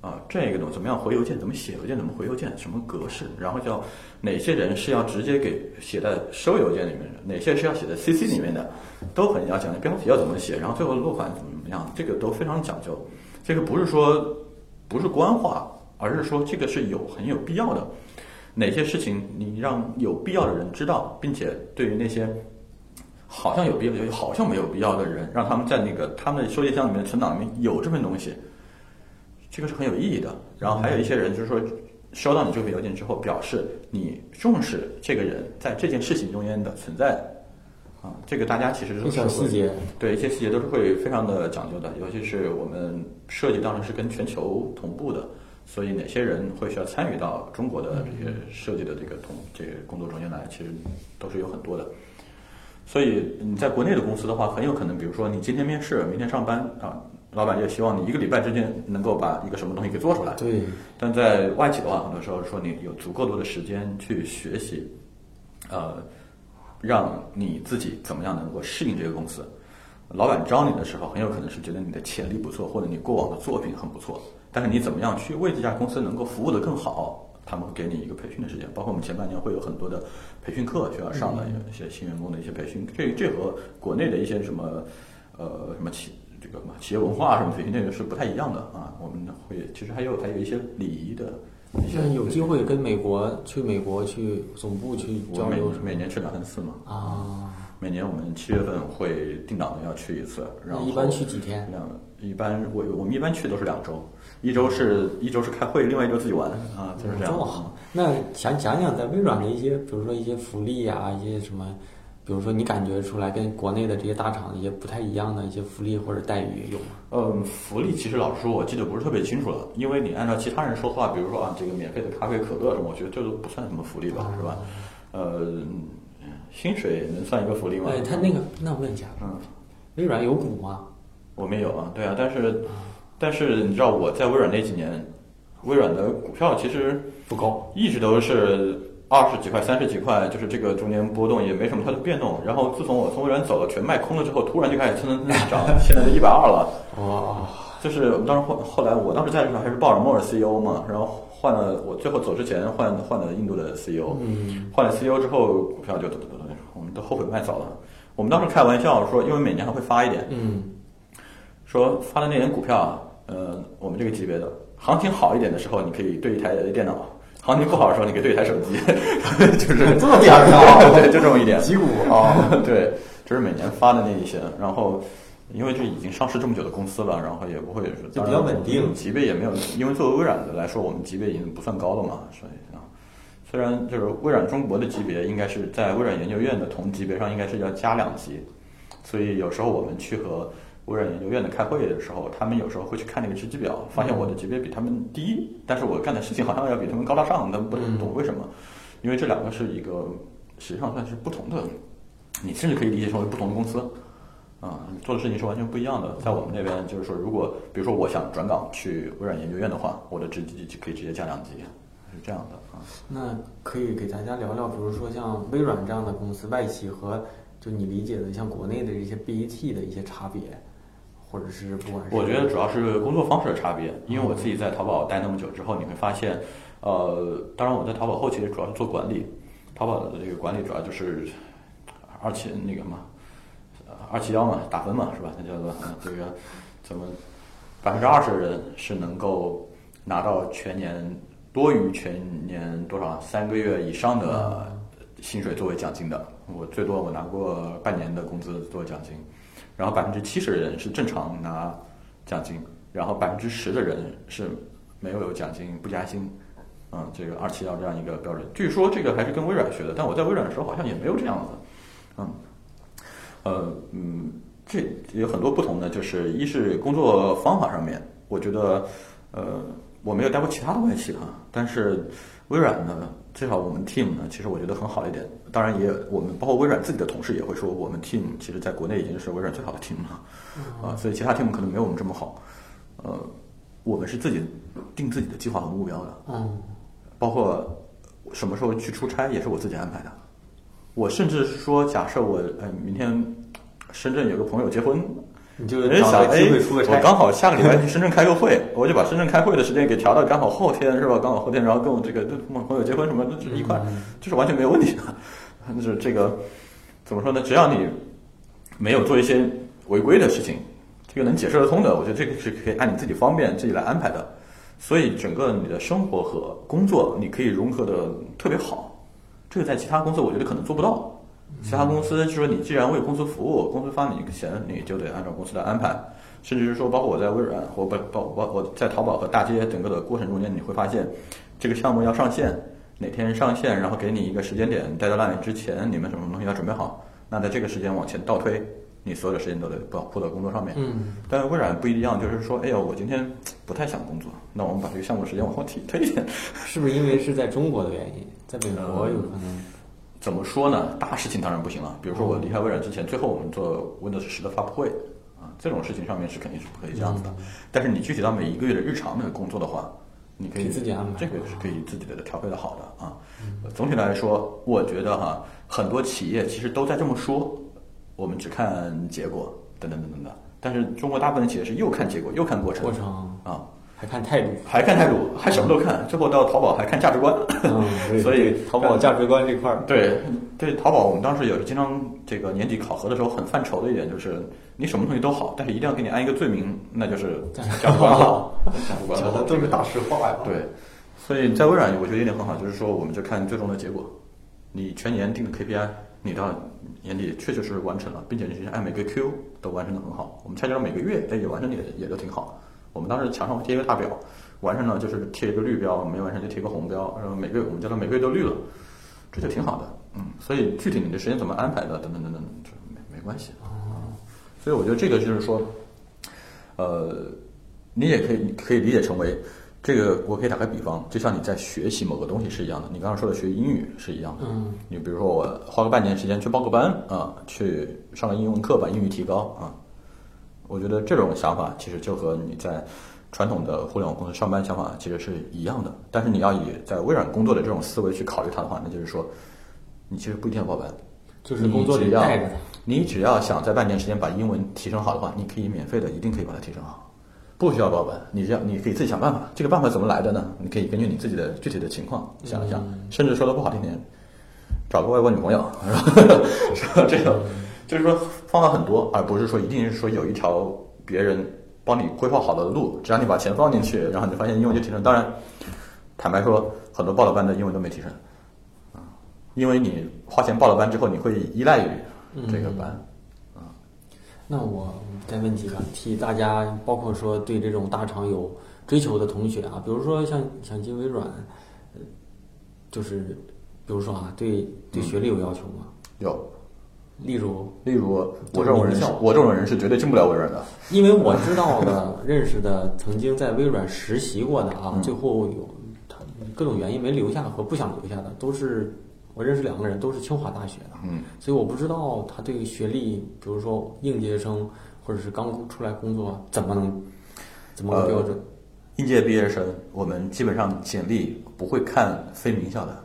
啊，这个东怎么样回邮件？怎么写邮件？怎么回邮件？什么格式？然后叫哪些人是要直接给写在收邮件里面的？哪些是要写在 CC 里面的？都很要讲的。标题要怎么写？然后最后落款怎么怎么样？这个都非常讲究。这个不是说不是官话，而是说这个是有很有必要的。哪些事情你让有必要的人知道，并且对于那些好像有必要、好像没有必要的人，让他们在那个他们的收件箱里面存档里面有这份东西。这个是很有意义的。然后还有一些人就是说，收到你这份邮件之后，表示你重视这个人在这件事情中间的存在。啊，这个大家其实都是细节，对一些细节都是会非常的讲究的。尤其是我们设计当然是跟全球同步的，所以哪些人会需要参与到中国的这些设计的这个同这个工作中间来，其实都是有很多的。所以你在国内的公司的话，很有可能，比如说你今天面试，明天上班啊。老板就希望你一个礼拜之间能够把一个什么东西给做出来。对。但在外企的话，很多时候说你有足够多的时间去学习，呃，让你自己怎么样能够适应这个公司。老板招你的时候，很有可能是觉得你的潜力不错，或者你过往的作品很不错。但是你怎么样去为这家公司能够服务的更好？他们会给你一个培训的时间。包括我们前半年会有很多的培训课需要上的，一些新员工的一些培训。这这和国内的一些什么呃什么企。这个嘛，企业文化什么培训那个是不太一样的啊。我们会其实还有还有一些礼仪的。像有机会跟美国去美国去总部去交流，每年去两三次嘛。啊。每年我们七月份会定档的要去一次，然后一般去几天？两一般我我们一般去都是两周，一周是一周是开会，另外一周自己玩啊，就是这样。这么好。那想讲讲在微软的一些，比如说一些福利啊，一些什么。比如说，你感觉出来跟国内的这些大厂一些不太一样的一些福利或者待遇有吗？嗯，福利其实老实说，我记得不是特别清楚了，因为你按照其他人说的话，比如说啊，这个免费的咖啡、可乐什么，我觉得这都不算什么福利吧，是吧？呃，薪水能算一个福利吗？哎，他那个，那我问一下，嗯，微软有股吗？我没有啊，对啊，但是，但是你知道我在微软那几年，微软的股票其实不高，一直都是。二十几块、三十几块，就是这个中间波动也没什么太多变动。然后自从我从微软走了，全卖空了之后，突然就开始蹭蹭蹭涨，现在都 一百二了。哇！就是我们当时后后来，我当时在的时候还是鲍尔默尔 CEO 嘛，然后换了我最后走之前换换了印度的 CEO，换了 CEO 之后股票就我们都后悔卖早了。我们当时开玩笑说，因为每年还会发一点，嗯，说发的那点股票啊，呃，我们这个级别的行情好一点的时候，你可以对一台电脑。行情不好的时候，你可以对一台手机，就是这么点儿啊？对，就这么一点。几股啊？对，就是每年发的那一些。然后，因为这已经上市这么久的公司了，然后也不会是就比较稳定，级别也没有。因为作为微软的来说，我们级别已经不算高了嘛，所以啊，虽然就是微软中国的级别应该是在微软研究院的同级别上应该是要加两级，所以有时候我们去和。微软研究院的开会的时候，他们有时候会去看那个职级表，发现我的级别比他们低，但是我干的事情好像要比他们高大上，他们不懂为什么？因为这两个是一个实际上算是不同的，你甚至可以理解成为不同的公司，啊，做的事情是完全不一样的。在我们那边就是说，如果比如说我想转岗去微软研究院的话，我的职级就可以直接加两级，是这样的啊。那可以给大家聊聊，比如说像微软这样的公司，外企和就你理解的像国内的这些 BAT 的一些差别。或者是不管是，我觉得主要是工作方式的差别。因为我自己在淘宝待那么久之后，你会发现，呃，当然我在淘宝后期主要是做管理，淘宝的这个管理主要就是二七那个嘛，二七幺嘛，打分嘛，是吧？那叫做这个怎么百分之二十的人是能够拿到全年多于全年多少三个月以上的薪水作为奖金的。我最多我拿过半年的工资作为奖金，然后百分之七十的人是正常拿奖金，然后百分之十的人是没有有奖金不加薪。嗯，这个二七幺这样一个标准，据说这个还是跟微软学的，但我在微软的时候好像也没有这样子。嗯，呃，嗯，这有很多不同的，就是一是工作方法上面，我觉得，呃，我没有待过其他的外企哈，但是微软呢，至少我们 team 呢，其实我觉得很好一点。当然也，我们包括微软自己的同事也会说，我们 team 其实在国内已经是微软最好的 team 了，啊，所以其他 team 可能没有我们这么好。呃，我们是自己定自己的计划和目标的。嗯。包括什么时候去出差也是我自己安排的。我甚至说，假设我呃明天深圳有个朋友结婚，你就想哎，我刚好下个礼拜去深圳开个会，我就把深圳开会的时间给调到刚好后天是吧？刚好后天，然后跟我这个朋友结婚什么，这一块 就是完全没有问题的。就是这个怎么说呢？只要你没有做一些违规的事情，这个能解释得通的，我觉得这个是可以按你自己方便自己来安排的。所以，整个你的生活和工作，你可以融合的特别好。这个在其他公司，我觉得可能做不到。其他公司就说，你既然为公司服务，公司发你一个钱，你就得按照公司的安排。甚至是说，包括我在微软或不包包我在淘宝和大街整个的过程中间，你会发现，这个项目要上线，哪天上线，然后给你一个时间点，deadline 之前，你们什么东西要准备好。那在这个时间往前倒推。你所有的时间都得保护到工作上面，嗯，但是微软不一样，就是说，哎呀，我今天不太想工作，那我们把这个项目时间往后提推一点，是不是因为是在中国的原因？在美国有可能？怎么说呢？大事情当然不行了，比如说我离开微软之前，最后我们做 Windows 十的发布会啊，这种事情上面是肯定是不可以这样子的。但是你具体到每一个月的日常的工作的话，你可以自己安排，这个是可以自己的调配的好的啊。总体来说，我觉得哈，很多企业其实都在这么说。我们只看结果，等等等等的。但是中国大部分企业是又看结果又看过程，过程啊，还看态度，还看态度，还什么都看。最后到淘宝还看价值观，所以淘宝价值观这块儿，对对，淘宝我们当时也是经常这个年底考核的时候很犯愁的一点，就是你什么东西都好，但是一定要给你安一个罪名，那就是价值观好，价值观 都是大实话呀。对，所以在微软，我觉得一点很好，就是说我们就看最终的结果，你全年定的 KPI。你到年底确确实实完成了，并且你按每个 Q 都完成的很好。我们拆解到每个月，哎，也完成的也也都挺好。我们当时墙上贴一个大表，完成呢就是贴一个绿标，没完成就贴个红标，然后每个月我们叫它每个月都绿了，这就挺好的。嗯，所以具体你的时间怎么安排的，等等等等，就没没关系。哦，所以我觉得这个就是说，呃，你也可以可以理解成为。这个我可以打个比方，就像你在学习某个东西是一样的。你刚刚说的学英语是一样的。嗯。你比如说，我花个半年时间去报个班啊，去上了英文课，把英语提高啊。我觉得这种想法其实就和你在传统的互联网公司上班想法其实是一样的。但是你要以在微软工作的这种思维去考虑它的话，那就是说，你其实不一定要报班，就是工作里带着你只要想在半年时间把英文提升好的话，你可以免费的，一定可以把它提升好。不需要报班，你这样你可以自己想办法。这个办法怎么来的呢？你可以根据你自己的具体的情况想一想，甚至说的不好听点，找个外国女朋友，是吧？这个就是说方法很多，而不是说一定是说有一条别人帮你规划好的路，只要你把钱放进去，然后你发现英文就提升。当然，坦白说，很多报了班的英文都没提升啊，因为你花钱报了班之后，你会依赖于这个班啊。那我。再问几个，替大家，包括说对这种大厂有追求的同学啊，比如说像想进微软，就是比如说啊，对对学历有要求吗？有，例如例如我这种人，我这种人是绝对进不了微软的，因为我知道的、认识的、曾经在微软实习过的啊，最后有他各种原因没留下和不想留下的，都是我认识两个人，都是清华大学的，嗯，所以我不知道他对学历，比如说应届生。或者是刚出来工作，怎么能怎么个标准？应届毕业生，我们基本上简历不会看非名校的。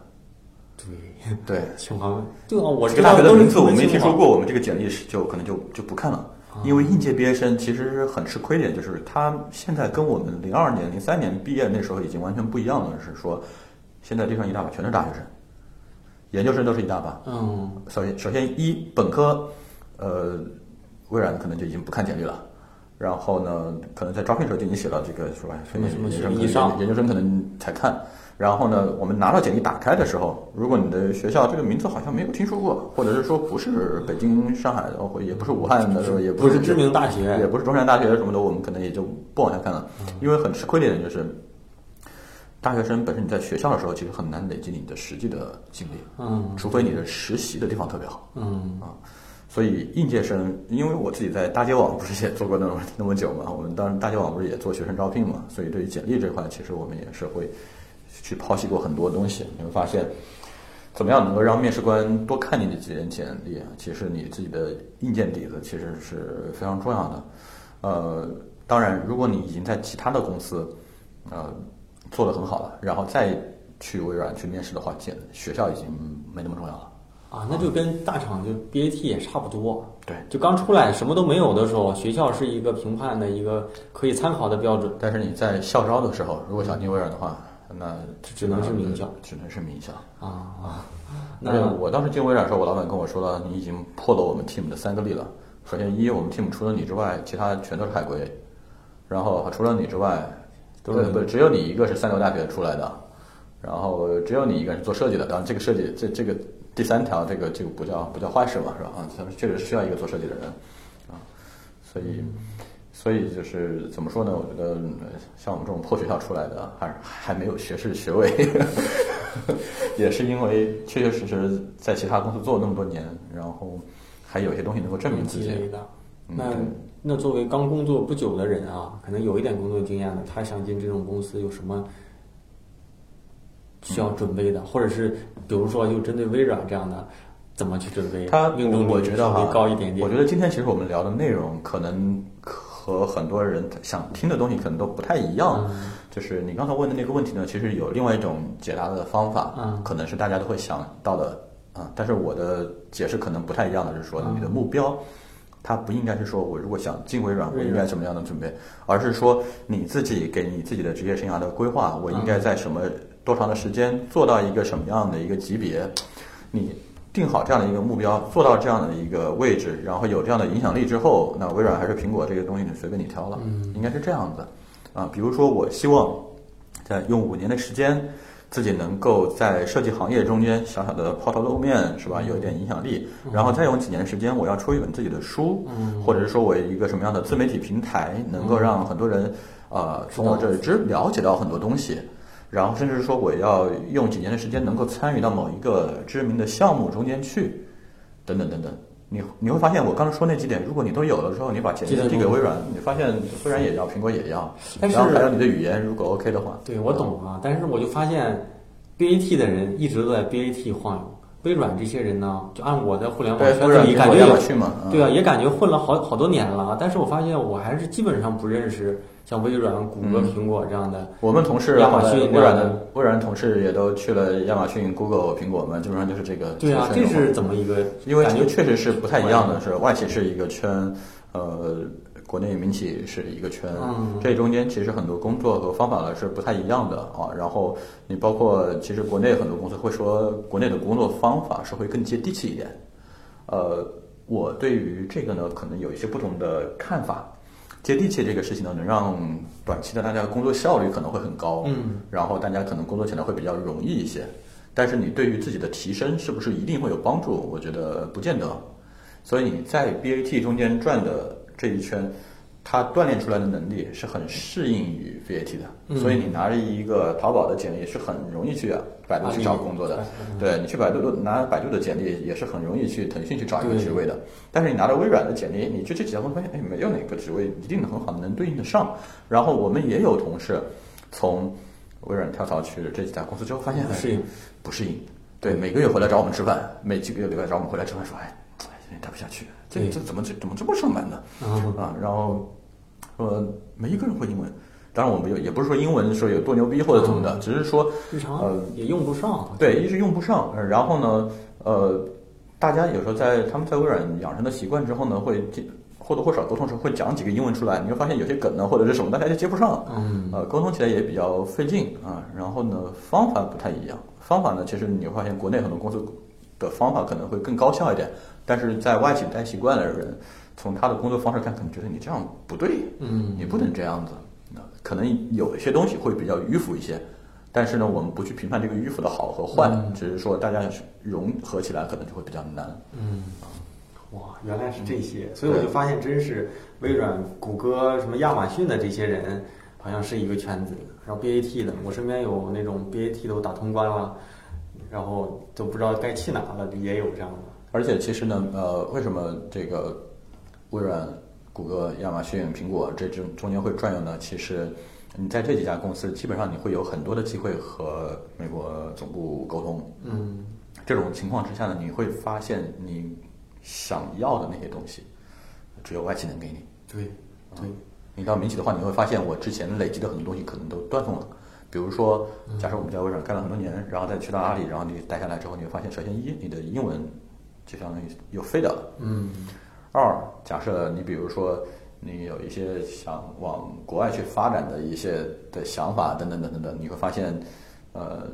对对，清华对啊，我这个大学的名字我没听说过，我们这个简历是就可能就就不看了。因为应届毕业生其实很吃亏点，就是他现在跟我们零二年、零三年毕业那时候已经完全不一样了。是说，现在地上一大把全是大学生，研究生都是一大把。嗯，首先首先一本科，呃。微软可能就已经不看简历了，然后呢，可能在招聘时候就已经写到这个是吧？什么什么研究生，研究生可能才看。然后呢，我们拿到简历打开的时候，如果你的学校这个名字好像没有听说过，或者是说不是北京、上海的，或也不是武汉的，也不是不知名大学，也不是中山大学什么的，我们可能也就不往下看了。因为很吃亏的一点就是，大学生本身你在学校的时候其实很难累积你的实际的经历，嗯，除非你的实习的地方特别好，嗯啊。所以应届生，因为我自己在大街网不是也做过那么那么久嘛，我们当时大街网不是也做学生招聘嘛，所以对于简历这块，其实我们也是会去剖析过很多东西。你会发现，怎么样能够让面试官多看你的几页简历啊？其实你自己的硬件底子其实是非常重要的。呃，当然，如果你已经在其他的公司呃做得很好了，然后再去微软去面试的话，简学校已经没那么重要了。啊，那就跟大厂就 BAT 也差不多。对，就刚出来什么都没有的时候，学校是一个评判的一个可以参考的标准。但是你在校招的时候，如果想进微软的话，那只能是名校，只能是名校啊啊。那我当时进微软的时候，我老板跟我说了，你已经破了我们 team 的三个例了。首先一，我们 team 除了你之外，其他全都是海归。然后除了你之外，都是不只有你一个是三流大学出来的。然后只有你一个人是做设计的。当然，这个设计这这个。第三条，这个这个不叫不叫坏事嘛，是吧？啊，他们确实需要一个做设计的人，啊，所以所以就是怎么说呢？我觉得像我们这种破学校出来的，还还没有学士学位，也是因为确确实实在其他公司做了那么多年，然后还有一些东西能够证明自己。那那作为刚工作不久的人啊，可能有一点工作经验的，他想进这种公司有什么？需要准备的，或者是比如说，就针对微软这样的，怎么去准备？他命中率稍微高一点点。我觉得今天其实我们聊的内容，可能和很多人想听的东西可能都不太一样。就是你刚才问的那个问题呢，其实有另外一种解答的方法，可能是大家都会想到的啊。但是我的解释可能不太一样的是说，你的目标，它不应该是说我如果想进微软，我应该什么样的准备，而是说你自己给你自己的职业生涯的规划，我应该在什么。多长的时间做到一个什么样的一个级别？你定好这样的一个目标，做到这样的一个位置，然后有这样的影响力之后，那微软还是苹果这个东西，你随便你挑了，应该是这样子啊。比如说，我希望在用五年的时间，自己能够在设计行业中间小小的抛头露面，是吧？有一点影响力，然后再用几年时间，我要出一本自己的书，或者是说我一个什么样的自媒体平台，能够让很多人呃从我这里知了解到很多东西。然后，甚至说我要用几年的时间能够参与到某一个知名的项目中间去，等等等等。你你会发现，我刚才说那几点，如果你都有了之后，你把简历递给微软，你发现虽然也要，苹果也要，但是还有你的语言，如果 OK 的话。对，我懂啊。但是我就发现，BAT 的人一直都在 BAT 晃悠，微软这些人呢，就按我在互联网圈子里感觉，对啊，也感觉混了好好多年了。但是我发现，我还是基本上不认识。像微软、谷歌、苹果这样的，我们同事亚马逊、微软的微软同事也都去了亚马逊、Google、苹果嘛，基本上就是这个。对啊，这是怎么一个？因为感觉确实是不太一样的，是外企是一个圈，呃，国内民企是一个圈，这中间其实很多工作和方法呢是不太一样的啊。然后你包括其实国内很多公司会说，国内的工作方法是会更接地气一点。呃，我对于这个呢，可能有一些不同的看法。接地气这个事情呢，能让短期的大家工作效率可能会很高，嗯，然后大家可能工作起来会比较容易一些。但是你对于自己的提升是不是一定会有帮助？我觉得不见得。所以你在 BAT 中间转的这一圈。它锻炼出来的能力是很适应于 BAT 的，所以你拿着一个淘宝的简历是很容易去百度去找工作的。对你去百度拿百度的简历也是很容易去腾讯去找一个职位的。但是你拿着微软的简历，你去这几家公司发现，哎，没有哪个职位一定很好能对应得上。然后我们也有同事从微软跳槽去这几家公司之后，发现不适应，不适应。对，每个月回来找我们吃饭，每几个月礼拜找我们回来吃饭，说，哎，有点待不下去，这这怎么这怎么这么上班呢？啊，然后。呃，没一个人会英文，当然我们有，也不是说英文说有多牛逼或者怎么的，只是说日常呃也用不上。对，一是用不上。然后呢，呃，大家有时候在他们在微软养成的习惯之后呢，会或多或少沟通时会讲几个英文出来，你会发现有些梗呢或者是什么大家就接不上，嗯，呃，沟通起来也比较费劲啊。然后呢，方法不太一样。方法呢，其实你会发现国内很多公司的方法可能会更高效一点，但是在外企待习惯了的人。从他的工作方式看，可能觉得你这样不对，嗯，你不能这样子，可能有一些东西会比较迂腐一些，但是呢，我们不去评判这个迂腐的好和坏，嗯只是说大家融合起来可能就会比较难。嗯，哇，原来是这些，所以我就发现，真是微软、谷歌、什么亚马逊的这些人，好像是一个圈子。然后 BAT 的，我身边有那种 BAT 都打通关了，然后都不知道该去哪了，也有这样的。而且其实呢，呃，为什么这个微软、谷歌、亚马逊、苹果这中中间会转悠呢？其实你在这几家公司，基本上你会有很多的机会和美国总部沟通。嗯这种情况之下呢，你会发现你想要的那些东西，只有外企能给你。对对，你到民企的话，你会发现我之前累积的很多东西可能都断送了。比如说，假设我们在微软干了很多年，然后再去到阿里，然后你待下来之后，你会发现，首先一，你的英文就相当于又废掉了。嗯二，假设你比如说你有一些想往国外去发展的一些的想法等等等等等，你会发现，呃，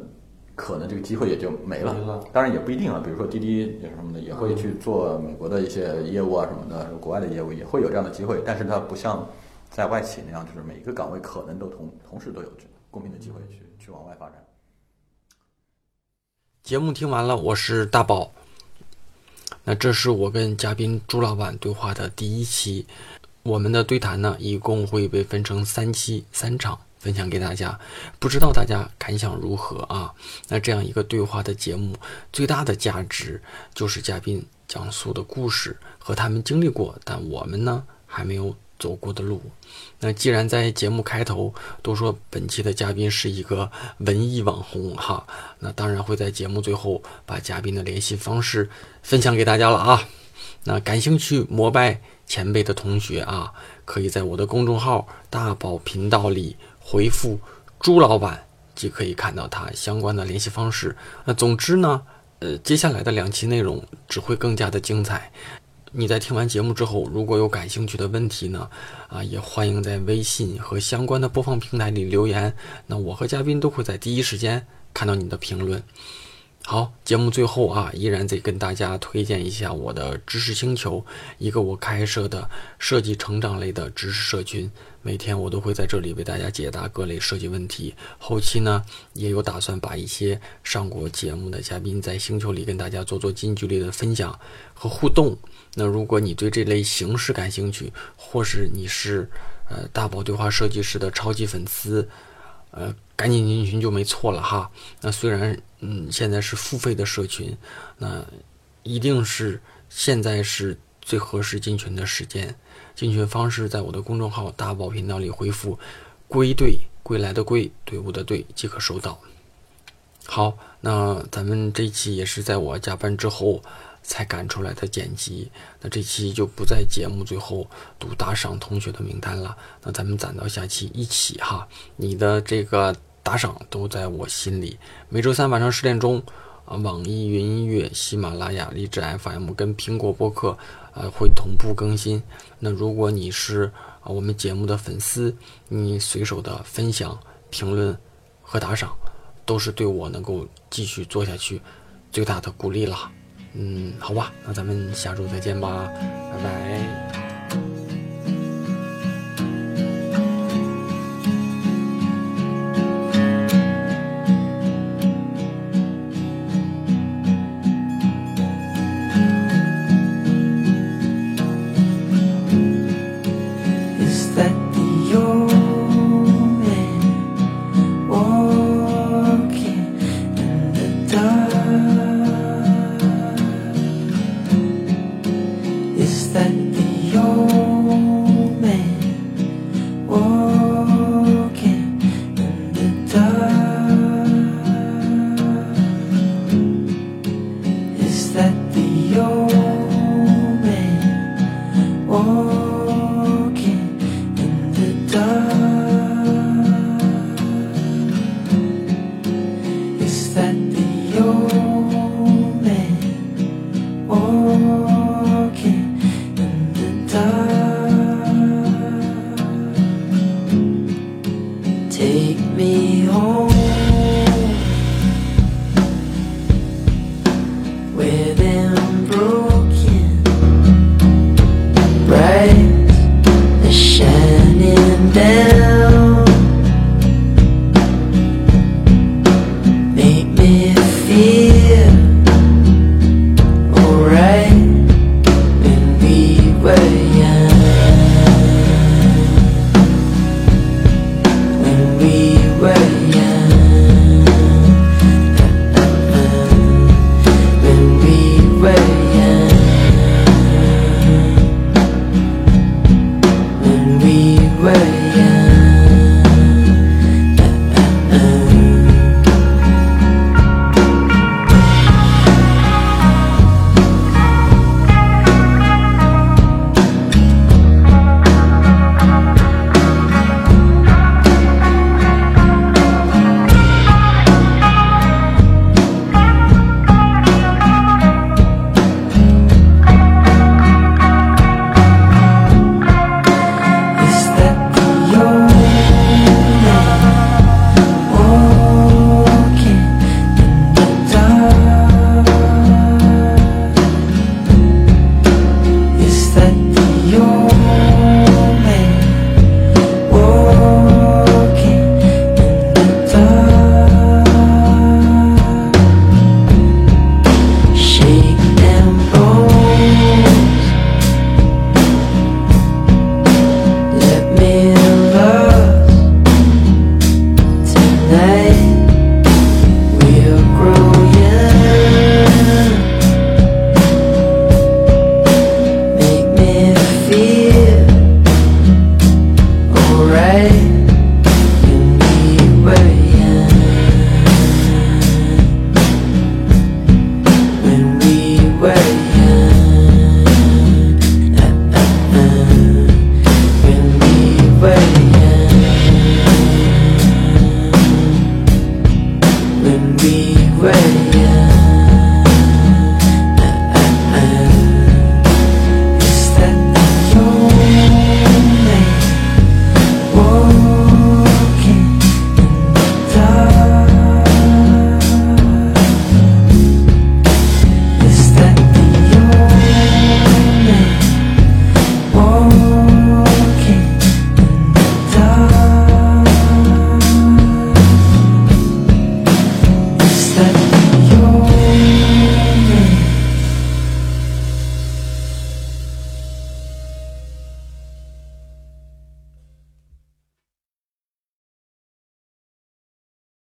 可能这个机会也就没了。没了当然也不一定啊，比如说滴滴也什么的，也会去做美国的一些业务啊什么的，国外的业务也会有这样的机会，但是它不像在外企那样，就是每一个岗位可能都同同时都有这公平的机会去去往外发展。节目听完了，我是大宝。那这是我跟嘉宾朱老板对话的第一期，我们的对谈呢，一共会被分成三期三场分享给大家，不知道大家感想如何啊？那这样一个对话的节目，最大的价值就是嘉宾讲述的故事和他们经历过，但我们呢还没有走过的路。那既然在节目开头都说本期的嘉宾是一个文艺网红哈，那当然会在节目最后把嘉宾的联系方式分享给大家了啊。那感兴趣膜拜前辈的同学啊，可以在我的公众号“大宝频道”里回复“朱老板”，即可以看到他相关的联系方式。那总之呢，呃，接下来的两期内容只会更加的精彩。你在听完节目之后，如果有感兴趣的问题呢，啊，也欢迎在微信和相关的播放平台里留言。那我和嘉宾都会在第一时间看到你的评论。好，节目最后啊，依然得跟大家推荐一下我的知识星球，一个我开设的设计成长类的知识社群。每天我都会在这里为大家解答各类设计问题。后期呢，也有打算把一些上过节目的嘉宾在星球里跟大家做做近距离的分享和互动。那如果你对这类形式感兴趣，或是你是呃大宝对话设计师的超级粉丝，呃，赶紧进群就没错了哈。那虽然嗯现在是付费的社群，那一定是现在是最合适进群的时间。进群方式在我的公众号“大宝频道”里回复“归队”（归来的归，队伍的队）即可收到。好，那咱们这一期也是在我加班之后才赶出来的剪辑。那这期就不在节目最后读打赏同学的名单了。那咱们攒到下期一起哈，你的这个打赏都在我心里。每周三晚上十点钟，啊，网易云音乐、喜马拉雅、荔枝 FM 跟苹果播客，呃，会同步更新。那如果你是啊我们节目的粉丝，你随手的分享、评论和打赏，都是对我能够继续做下去最大的鼓励了。嗯，好吧，那咱们下周再见吧，拜拜。